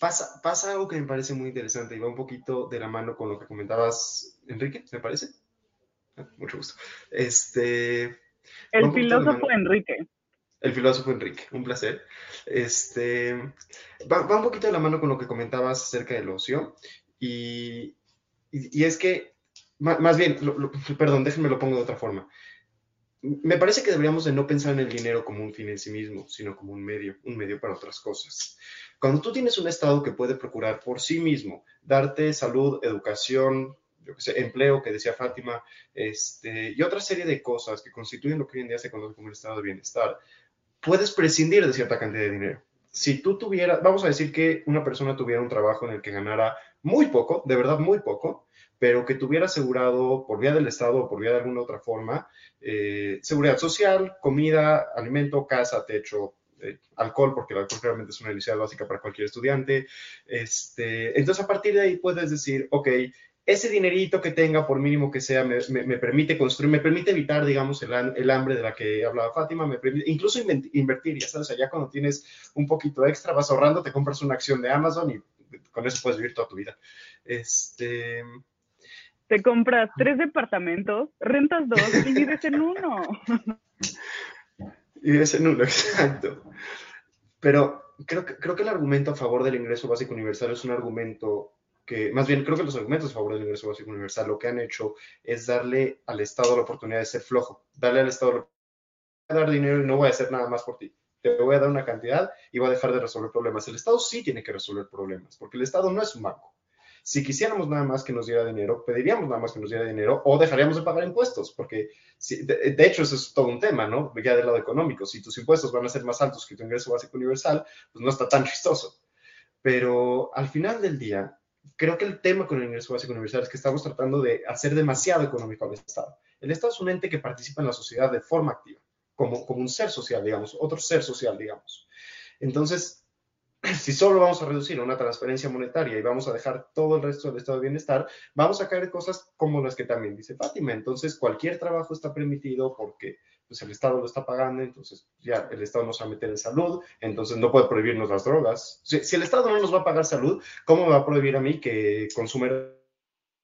Pasa, pasa algo que me parece muy interesante y va un poquito de la mano con lo que comentabas, Enrique, ¿me parece? Ah, mucho gusto. Este. El filósofo Enrique. El filósofo Enrique, un placer. Este, va, un poquito de la mano con lo que comentabas acerca del ocio. Y, y, es que, más, bien, perdón, déjenme lo pongo de otra forma. Me parece que deberíamos de no pensar en el dinero como un fin en sí mismo, sino como un medio, un medio para otras cosas. Cuando tú tienes un Estado que puede procurar por sí mismo darte salud, educación, yo que sé, empleo, que decía Fátima, este, y otra serie de cosas que constituyen lo que hoy en día se conoce como el estado de bienestar, puedes prescindir de cierta cantidad de dinero. Si tú tuvieras, vamos a decir que una persona tuviera un trabajo en el que ganara muy poco, de verdad muy poco, pero que tuviera asegurado por vía del Estado o por vía de alguna otra forma, eh, seguridad social, comida, alimento, casa, techo, eh, alcohol, porque el alcohol realmente es una necesidad básica para cualquier estudiante. Este, entonces, a partir de ahí puedes decir, ok, ese dinerito que tenga, por mínimo que sea, me, permite construir, me permite evitar, digamos, el, hambre de la que hablaba Fátima, me permite incluso invertir, ya sabes, allá cuando tienes un poquito extra, vas ahorrando, te compras una acción de Amazon y con eso puedes vivir toda tu vida. Este... Te compras tres departamentos, rentas dos y vives en uno. vives en uno, exacto. Pero creo que, creo que el argumento a favor del ingreso básico universal es un argumento que, más bien, creo que los argumentos a favor del ingreso básico universal lo que han hecho es darle al Estado la oportunidad de ser flojo, darle al Estado la oportunidad de dar dinero y no voy a hacer nada más por ti. Te voy a dar una cantidad y voy a dejar de resolver problemas. El Estado sí tiene que resolver problemas, porque el Estado no es un banco. Si quisiéramos nada más que nos diera dinero, pediríamos nada más que nos diera dinero o dejaríamos de pagar impuestos, porque de, hecho eso es todo un tema, ¿no? Ya del lado económico, si tus impuestos van a ser más altos que tu ingreso básico universal, pues no está tan chistoso. Pero al final del día, creo que el tema con el ingreso básico universal es que estamos tratando de hacer demasiado económico al Estado. El Estado es un ente que participa en la sociedad de forma activa, como, como un ser social, digamos, otro ser social, digamos. Entonces, si solo vamos a reducir una transferencia monetaria y vamos a dejar todo el resto del estado de bienestar, vamos a caer cosas como las que también dice Fátima. Entonces, cualquier trabajo está permitido porque pues, el Estado lo está pagando, entonces ya el Estado nos va a meter en salud, entonces no puede prohibirnos las drogas. Si, el Estado no nos va a pagar salud, ¿cómo me va a prohibir a mí que consumer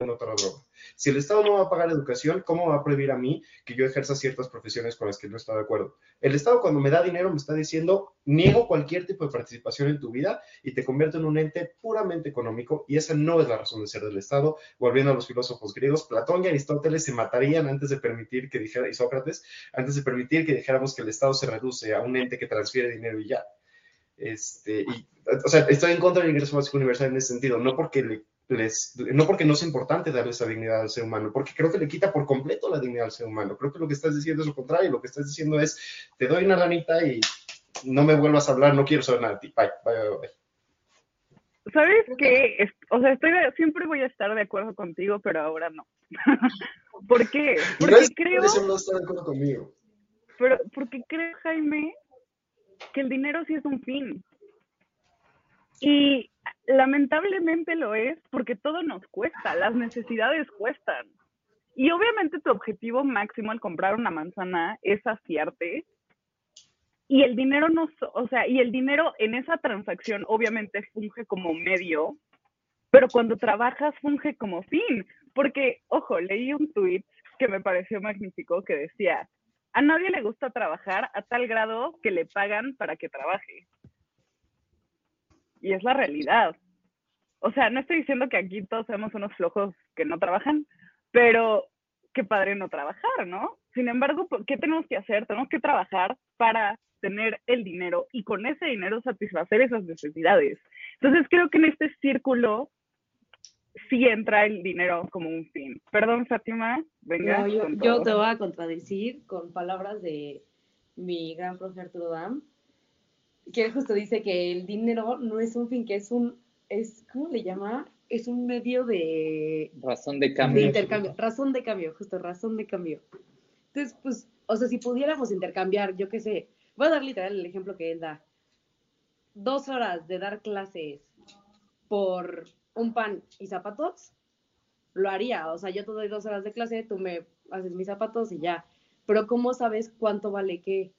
otra droga. Si el Estado no va a pagar educación, ¿cómo va a prohibir a mí que yo ejerza ciertas profesiones con las que no estoy de acuerdo? El Estado cuando me da dinero me está diciendo, niego cualquier tipo de participación en tu vida y te convierto en un ente puramente económico y esa no es la razón de ser del Estado. Volviendo a los filósofos griegos, Platón y Aristóteles se matarían antes de permitir que dijera, y Sócrates, antes de permitir que dijéramos que el Estado se reduce a un ente que transfiere dinero y ya. Este, y, o sea, estoy en contra del ingreso básico universal en ese sentido, no porque le les, no porque no es importante darle esa dignidad al ser humano, porque creo que le quita por completo la dignidad al ser humano. Creo que lo que estás diciendo es lo contrario, lo que estás diciendo es, te doy una ranita y no me vuelvas a hablar, no quiero saber nada de ti. Bye, bye, bye, bye. ¿Sabes qué? O sea, estoy siempre voy a estar de acuerdo contigo, pero ahora no. ¿Por qué? Porque no es creo... Eso no está de acuerdo conmigo. Pero porque creo, Jaime, que el dinero sí es un fin. Y lamentablemente lo es porque todo nos cuesta, las necesidades cuestan. Y obviamente tu objetivo máximo al comprar una manzana es saciarte. Y el dinero no, o sea, y el dinero en esa transacción obviamente funge como medio, pero cuando trabajas funge como fin. Porque, ojo, leí un tweet que me pareció magnífico que decía, a nadie le gusta trabajar a tal grado que le pagan para que trabaje. Y es la realidad. O sea, no estoy diciendo que aquí todos seamos unos flojos que no trabajan, pero qué padre no trabajar, ¿no? Sin embargo, ¿qué tenemos que hacer? Tenemos que trabajar para tener el dinero y con ese dinero satisfacer esas necesidades. Entonces creo que en este círculo sí entra el dinero como un fin. Perdón, Fátima, venga. No, yo, yo, te voy a contradecir con palabras de mi gran profesor Arturo Dam, que él justo dice que el dinero no es un fin, que es un, es, ¿cómo le llama? Es un medio de... Razón de cambio. De intercambio, razón de cambio, justo, razón de cambio. Entonces, pues, o sea, si pudiéramos intercambiar, yo qué sé, voy a dar literal el ejemplo que él da. Dos horas de dar clases por un pan y zapatos, lo haría. O sea, yo te doy dos horas de clase, tú me haces mis zapatos y ya. Pero ¿cómo sabes cuánto vale qué?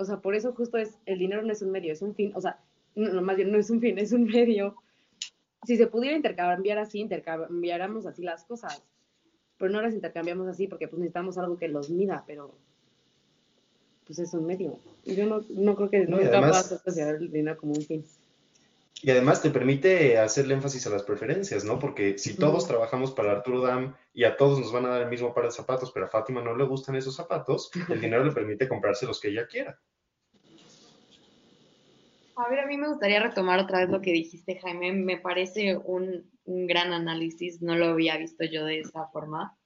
O sea, por eso justo es, el dinero no es un medio, es un fin. O sea, no, más bien no es un fin, es un medio. Si se pudiera intercambiar así, intercambiáramos así las cosas. Pero no las intercambiamos así porque pues necesitamos algo que los mida, pero pues es un medio. Yo no, no creo que no, nunca además, considerar el dinero como un fin. Y además te permite hacerle énfasis a las preferencias, ¿no? Porque si todos trabajamos para Arturo Dam y a todos nos van a dar el mismo par de zapatos, pero a Fátima no le gustan esos zapatos, el dinero le permite comprarse los que ella quiera. A ver, a mí me gustaría retomar otra vez lo que dijiste, Jaime. Me parece un, un gran análisis, no lo había visto yo de esa forma.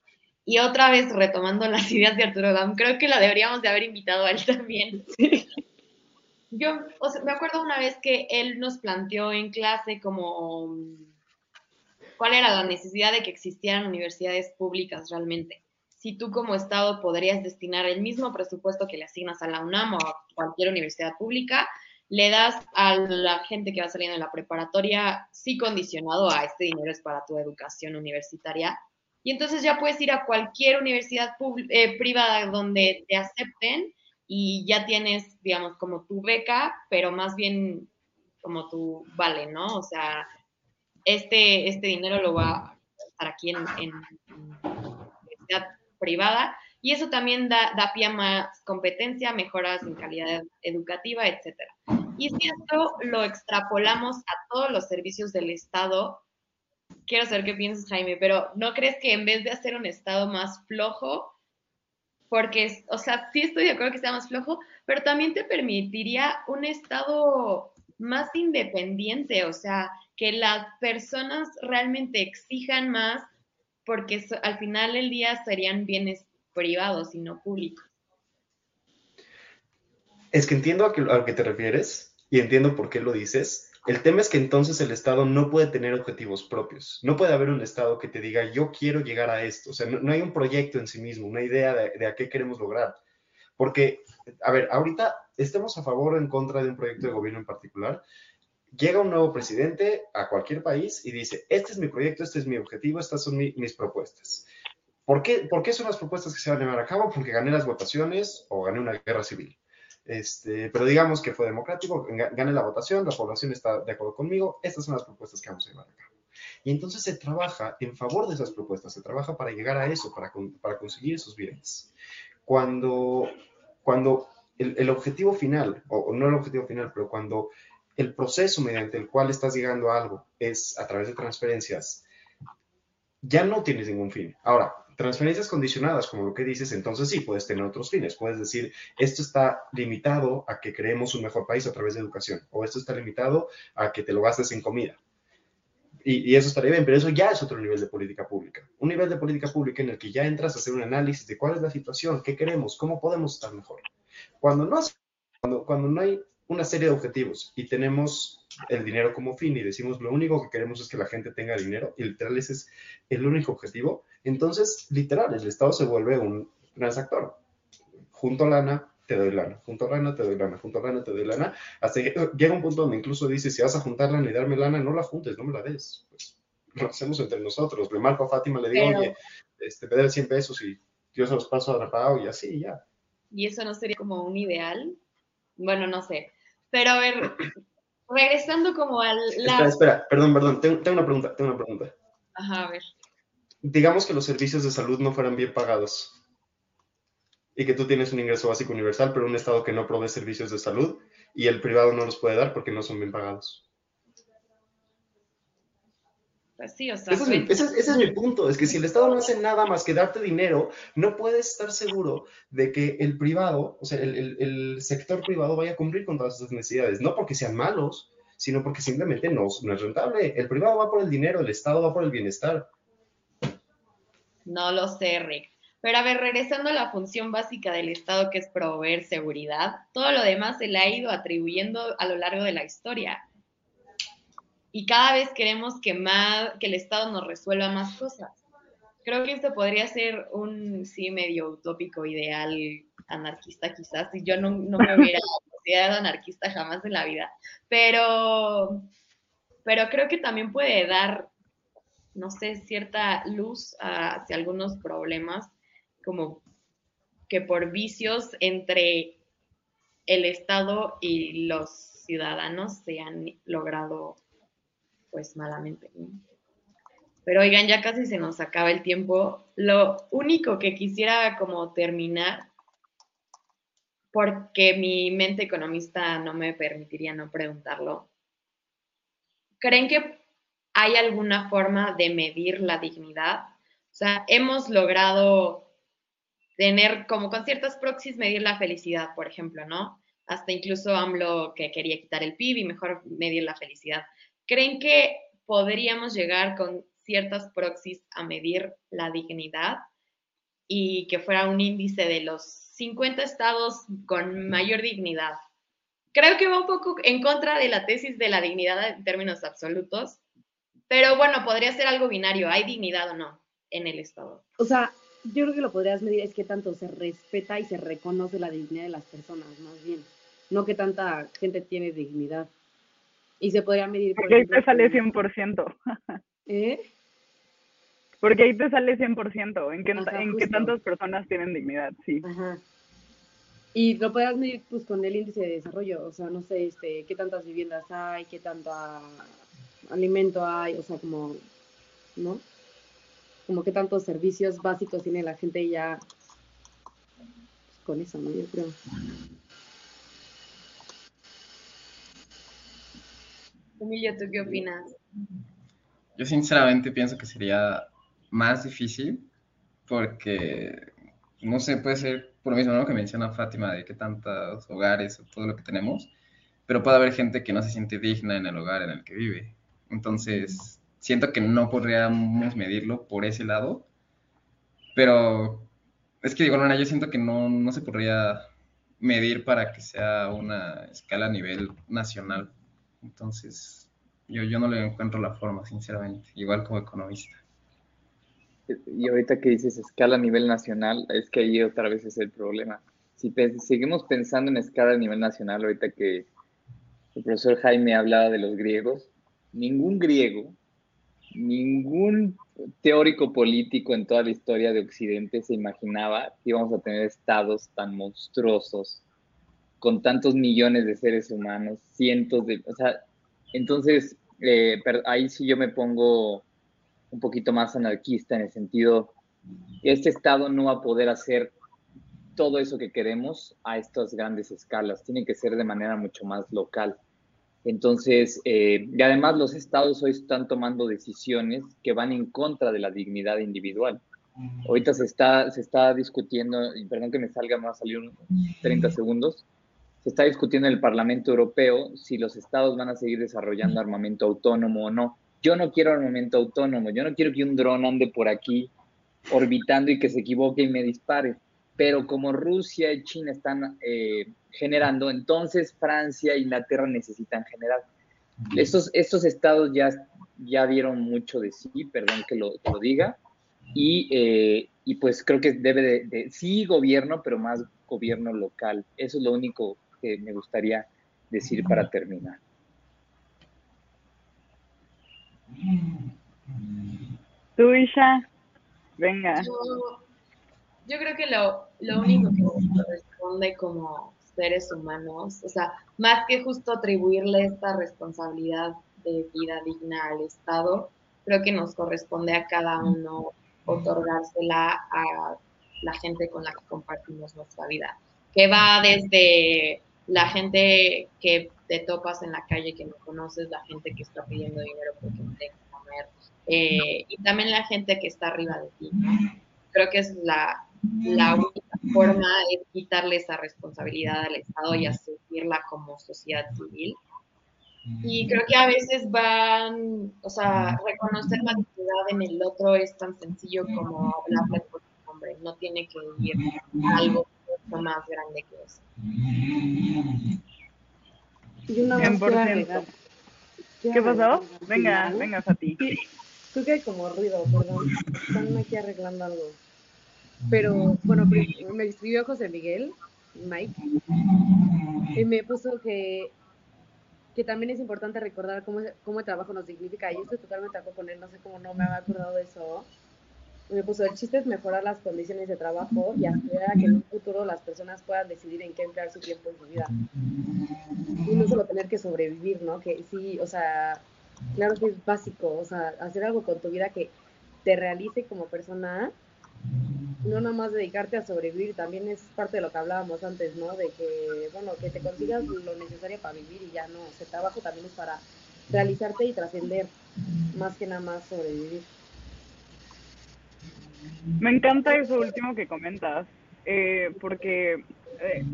Y otra vez retomando las ideas de Arturo Dam, creo que la deberíamos de haber invitado a él también. Sí yo o sea, me acuerdo una vez que él nos planteó en clase como cuál era la necesidad de que existieran universidades públicas realmente. Si tú como Estado podrías destinar el mismo presupuesto que le asignas a la UNAM o a cualquier universidad pública, le das a la gente que va saliendo de la preparatoria, sí condicionado a este dinero es para tu educación universitaria. Y entonces ya puedes ir a cualquier universidad eh, privada donde te acepten y ya tienes, digamos, como tu beca, pero más bien como tu vale, ¿no? O sea, este, este dinero lo va a estar aquí en, en, universidad privada y eso también da, da pie a más competencia, mejoras en calidad educativa, etcétera. Y si esto lo extrapolamos a todos los servicios del Estado, quiero saber qué piensas, Jaime, pero ¿no crees que en vez de hacer un Estado más flojo, porque, o sea, sí estoy de acuerdo que sea más flojo, pero también te permitiría un estado más independiente, o sea, que las personas realmente exijan más, porque al final del día serían bienes privados y no públicos. Es que entiendo a, a lo que te refieres y entiendo por qué lo dices, el tema es que entonces el Estado no puede tener objetivos propios. No puede haber un Estado que te diga, yo quiero llegar a esto. O sea, no, hay un proyecto en sí mismo, una idea de, a qué queremos lograr. Porque, a ver, ahorita estemos a favor o en contra de un proyecto de gobierno en particular. Llega un nuevo presidente a cualquier país y dice, este es mi proyecto, este es mi objetivo, estas son mis propuestas. ¿Por qué, ¿Por qué son las propuestas que se van a llevar a cabo? Porque gané las votaciones o gané una guerra civil. Este, pero digamos que fue democrático, gane la votación, la población está de acuerdo conmigo, estas son las propuestas que vamos a llevar a cabo. Y entonces se trabaja en favor de esas propuestas, se trabaja para llegar a eso, para, conseguir esos bienes. Cuando, el objetivo final, o, o, no el objetivo final, pero cuando el proceso mediante el cual estás llegando a algo es a través de transferencias, ya no tienes ningún fin. Ahora, transferencias condicionadas, como lo que dices, entonces sí, puedes tener otros fines. Puedes decir, esto está limitado a que creemos un mejor país a través de educación, o esto está limitado a que te lo gastes en comida. Y, y, eso estaría bien, pero eso ya es otro nivel de política pública. Un nivel de política pública en el que ya entras a hacer un análisis de cuál es la situación, qué queremos, cómo podemos estar mejor. Cuando no, cuando, cuando no hay una serie de objetivos y tenemos el dinero como fin y decimos lo único que queremos es que la gente tenga dinero y literal ese es el único objetivo, entonces literal el Estado se vuelve un transactor. Junto lana, te doy lana, junto lana, te doy lana, junto lana, te doy lana, hasta que llega un punto donde incluso dice, si vas a juntar lana y darme lana, no la juntes, no me la des. Pues lo hacemos entre nosotros. Le marco a Fátima, le digo, oye, este, me 100 pesos y yo se los paso a Rapao y así, ya. ¿Y eso no sería como un ideal? Bueno, no sé. Pero a ver, regresando como al... La... Espera, espera, perdón, perdón, tengo, tengo, una pregunta, tengo una pregunta. Ajá, a ver. Digamos que los servicios de salud no fueran bien pagados y que tú tienes un ingreso básico universal, pero un estado que no provee servicios de salud y el privado no los puede dar porque no son bien pagados. Pues sí, o sea, ese, es mi, ese, es, mi, punto, es que si el Estado no hace nada más que darte dinero, no puedes estar seguro de que el privado, o sea, el, el, el sector privado vaya a cumplir con todas esas necesidades, no porque sean malos, sino porque simplemente no, no es rentable. El privado va por el dinero, el Estado va por el bienestar. No lo sé, Rick. Pero a ver, regresando a la función básica del Estado, que es proveer seguridad, todo lo demás se le ha ido atribuyendo a lo largo de la historia. Y cada vez queremos que, más, que el Estado nos resuelva más cosas. Creo que esto podría ser un, sí, medio utópico, ideal, anarquista quizás, y yo no, no me hubiera considerado anarquista jamás en la vida. Pero, pero creo que también puede dar, no sé, cierta luz hacia algunos problemas como que por vicios entre el Estado y los ciudadanos se han logrado pues malamente. Pero oigan, ya casi se nos acaba el tiempo. Lo único que quisiera como terminar, porque mi mente economista no me permitiría no preguntarlo, ¿creen que hay alguna forma de medir la dignidad? O sea, hemos logrado tener como con ciertas proxies medir la felicidad, por ejemplo, ¿no? Hasta incluso AMLO que quería quitar el PIB y mejor medir la felicidad. ¿Creen que podríamos llegar con ciertas proxies a medir la dignidad y que fuera un índice de los 50 estados con mayor dignidad? Creo que va un poco en contra de la tesis de la dignidad en términos absolutos, pero bueno, podría ser algo binario, ¿hay dignidad o no en el estado? O sea, yo creo que lo podrías medir es que tanto se respeta y se reconoce la dignidad de las personas, más bien. No que tanta gente tiene dignidad. Y se podría medir. Porque ahí te sale 100%. ¿Eh? Porque ahí te sale 100%. En que, en que tantas personas tienen dignidad, sí. Ajá. Y lo podrías medir pues con el índice de desarrollo, o sea, no sé, este, qué tantas viviendas hay, qué tanta alimento hay, o sea, como, ¿no? como que tantos servicios básicos tiene la gente ya pues, con eso, ¿no? Yo creo. Emilio, ¿tú qué opinas? Yo sinceramente pienso que sería más difícil porque, no sé, puede ser por lo mismo ¿no? que menciona Fátima de que tantos hogares o todo lo que tenemos, pero puede haber gente que no se siente digna en el hogar en el que vive. Entonces, siento que no podríamos medirlo por ese lado, pero es que digo, Lorena, yo siento que no, no se podría medir para que sea una escala a nivel nacional. Entonces, yo, yo no le encuentro la forma, sinceramente, igual como economista. Y ahorita que dices escala a nivel nacional, es que ahí otra vez es el problema. Si seguimos pensando en escala a nivel nacional, ahorita que el profesor Jaime hablaba de los griegos, ningún griego ningún teórico político en toda la historia de Occidente se imaginaba que íbamos a tener estados tan monstruosos, con tantos millones de seres humanos, cientos de... O sea, entonces, eh, ahí sí yo me pongo un poquito más anarquista en el sentido, este estado no va a poder hacer todo eso que queremos a estas grandes escalas, tiene que ser de manera mucho más local. Entonces, eh, y además los estados hoy están tomando decisiones que van en contra de la dignidad individual. Ahorita se está, se está discutiendo, y perdón que me salga, me va a salir unos 30 segundos, se está discutiendo en el Parlamento Europeo si los estados van a seguir desarrollando armamento autónomo o no. yo no quiero armamento autónomo, yo no quiero que un dron ande por aquí orbitando y que se equivoque y me dispare. Pero como Rusia y China están eh, generando, entonces Francia e Inglaterra necesitan generar. Estos, estos estados ya, ya dieron mucho de sí, perdón que lo, lo diga, y, eh, y, pues creo que debe de, de, sí gobierno, pero más gobierno local. Eso es lo único que me gustaría decir para terminar. Tú, Isha, venga. Yo, yo creo que lo, lo único que nos corresponde como seres humanos, o sea, más que justo atribuirle esta responsabilidad de vida digna al Estado, creo que nos corresponde a cada uno otorgársela a la gente con la que compartimos nuestra vida, que va desde la gente que te topas en la calle que no conoces, la gente que está pidiendo dinero porque no tiene que comer, eh, y también la gente que está arriba de ti, ¿no? Creo que es la, la única forma es quitarle esa responsabilidad al Estado y asumirla como sociedad civil. Y creo que a veces van, o sea, reconocer la dignidad en el otro es tan sencillo como hablarle por su nombre, no tiene que ir algo mucho más grande que eso. Y una más 100%. quiero agregar. ¿Qué pasó? Venga, venga, Fati. Creo que hay como ruido, perdón. Están aquí arreglando algo. Pero, bueno, me escribió José Miguel, Mike, y me puso que, que también es importante recordar cómo, cómo el trabajo nos dignifica. Y yo estoy totalmente de acuerdo con él, no sé cómo no me había acordado de eso. El chiste es mejorar las condiciones de trabajo y aspirar a que en un futuro las personas puedan decidir en qué emplear su tiempo y su vida. Y no solo tener que sobrevivir, ¿no? Que sí, o sea, claro que es básico, o sea, hacer algo con tu vida que te realice como persona, no nada más dedicarte a sobrevivir, también es parte de lo que hablábamos antes, ¿no? De que, bueno, que te consigas lo necesario para vivir y ya no, el trabajo también es para realizarte y trascender, más que nada más sobrevivir. Me encanta eso último que comentas, eh, porque eh,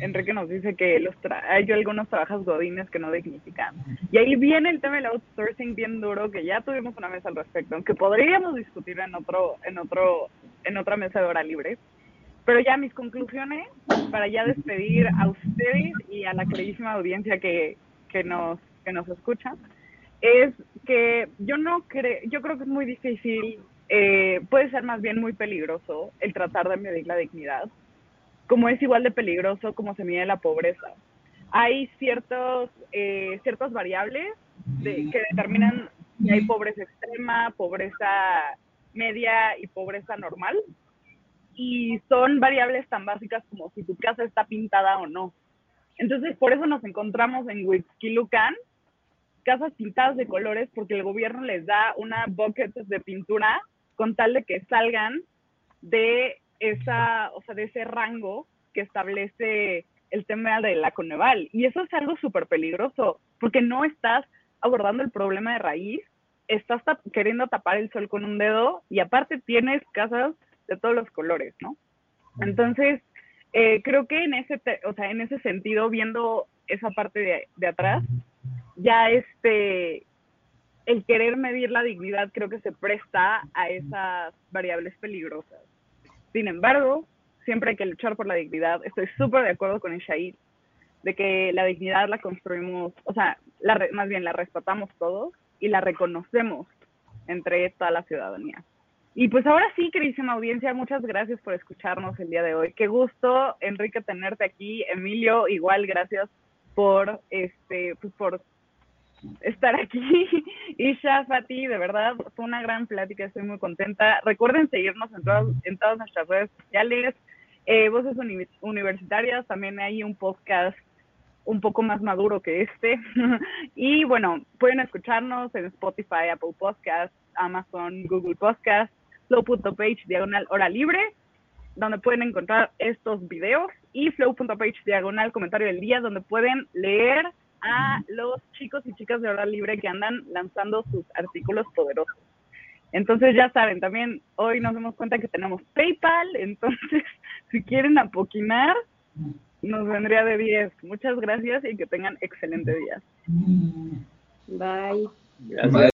Enrique nos dice que los tra- hay algunos trabajos godines que no dignifican. Y ahí viene el tema del outsourcing bien duro, que ya tuvimos una mesa al respecto, aunque podríamos discutir en otro, en otro, en otra mesa de hora libre. Pero ya mis conclusiones, para ya despedir a ustedes y a la queridísima audiencia que, que nos, que nos escucha, es que yo no creo, yo creo que es muy difícil, eh, puede ser más bien muy peligroso el tratar de medir la dignidad, como es igual de peligroso como se mide la pobreza. Hay ciertos, eh, ciertas variables de- que determinan si hay pobreza extrema, pobreza media y pobreza normal. Y son variables tan básicas como si tu casa está pintada o no. Entonces, por eso nos encontramos en Huixquilucan, casas pintadas de colores, porque el gobierno les da una bucket de pintura con tal de que salgan de esa, o sea, de ese rango que establece el tema de la Coneval. Y eso es algo súper peligroso, porque no estás abordando el problema de raíz, estás tap- queriendo tapar el sol con un dedo y aparte tienes casas de todos los colores, ¿no? Entonces, eh, creo que en ese, te- o sea, en ese sentido, viendo esa parte de, de atrás, ya este, el querer medir la dignidad creo que se presta a esas variables peligrosas. Sin embargo, siempre hay que luchar por la dignidad. Estoy súper de acuerdo con Ishaid de que la dignidad la construimos, o sea, más bien la respetamos todos y la reconocemos entre toda la ciudadanía. Y pues ahora sí, queridísima audiencia, muchas gracias por escucharnos el día de hoy. Qué gusto, Enrique, tenerte aquí. Emilio, igual, gracias por este, pues por estar aquí. Isha, Fati, de verdad, fue una gran plática, estoy muy contenta. Recuerden seguirnos en todas, en todas nuestras redes sociales. Eh, Voces Uni- Universitarias, también hay un podcast un poco más maduro que este. y bueno, pueden escucharnos en Spotify, Apple Podcasts, Amazon, Google Podcasts, flow.page diagonal hora libre, donde pueden encontrar estos videos, y flow.page diagonal comentario del día, donde pueden leer a los chicos y chicas de hora libre que andan lanzando sus artículos poderosos. Entonces ya saben, también hoy nos damos cuenta que tenemos PayPal, entonces si quieren apoquinar, nos vendría de 10. Muchas gracias y que tengan excelente día. Bye. Gracias.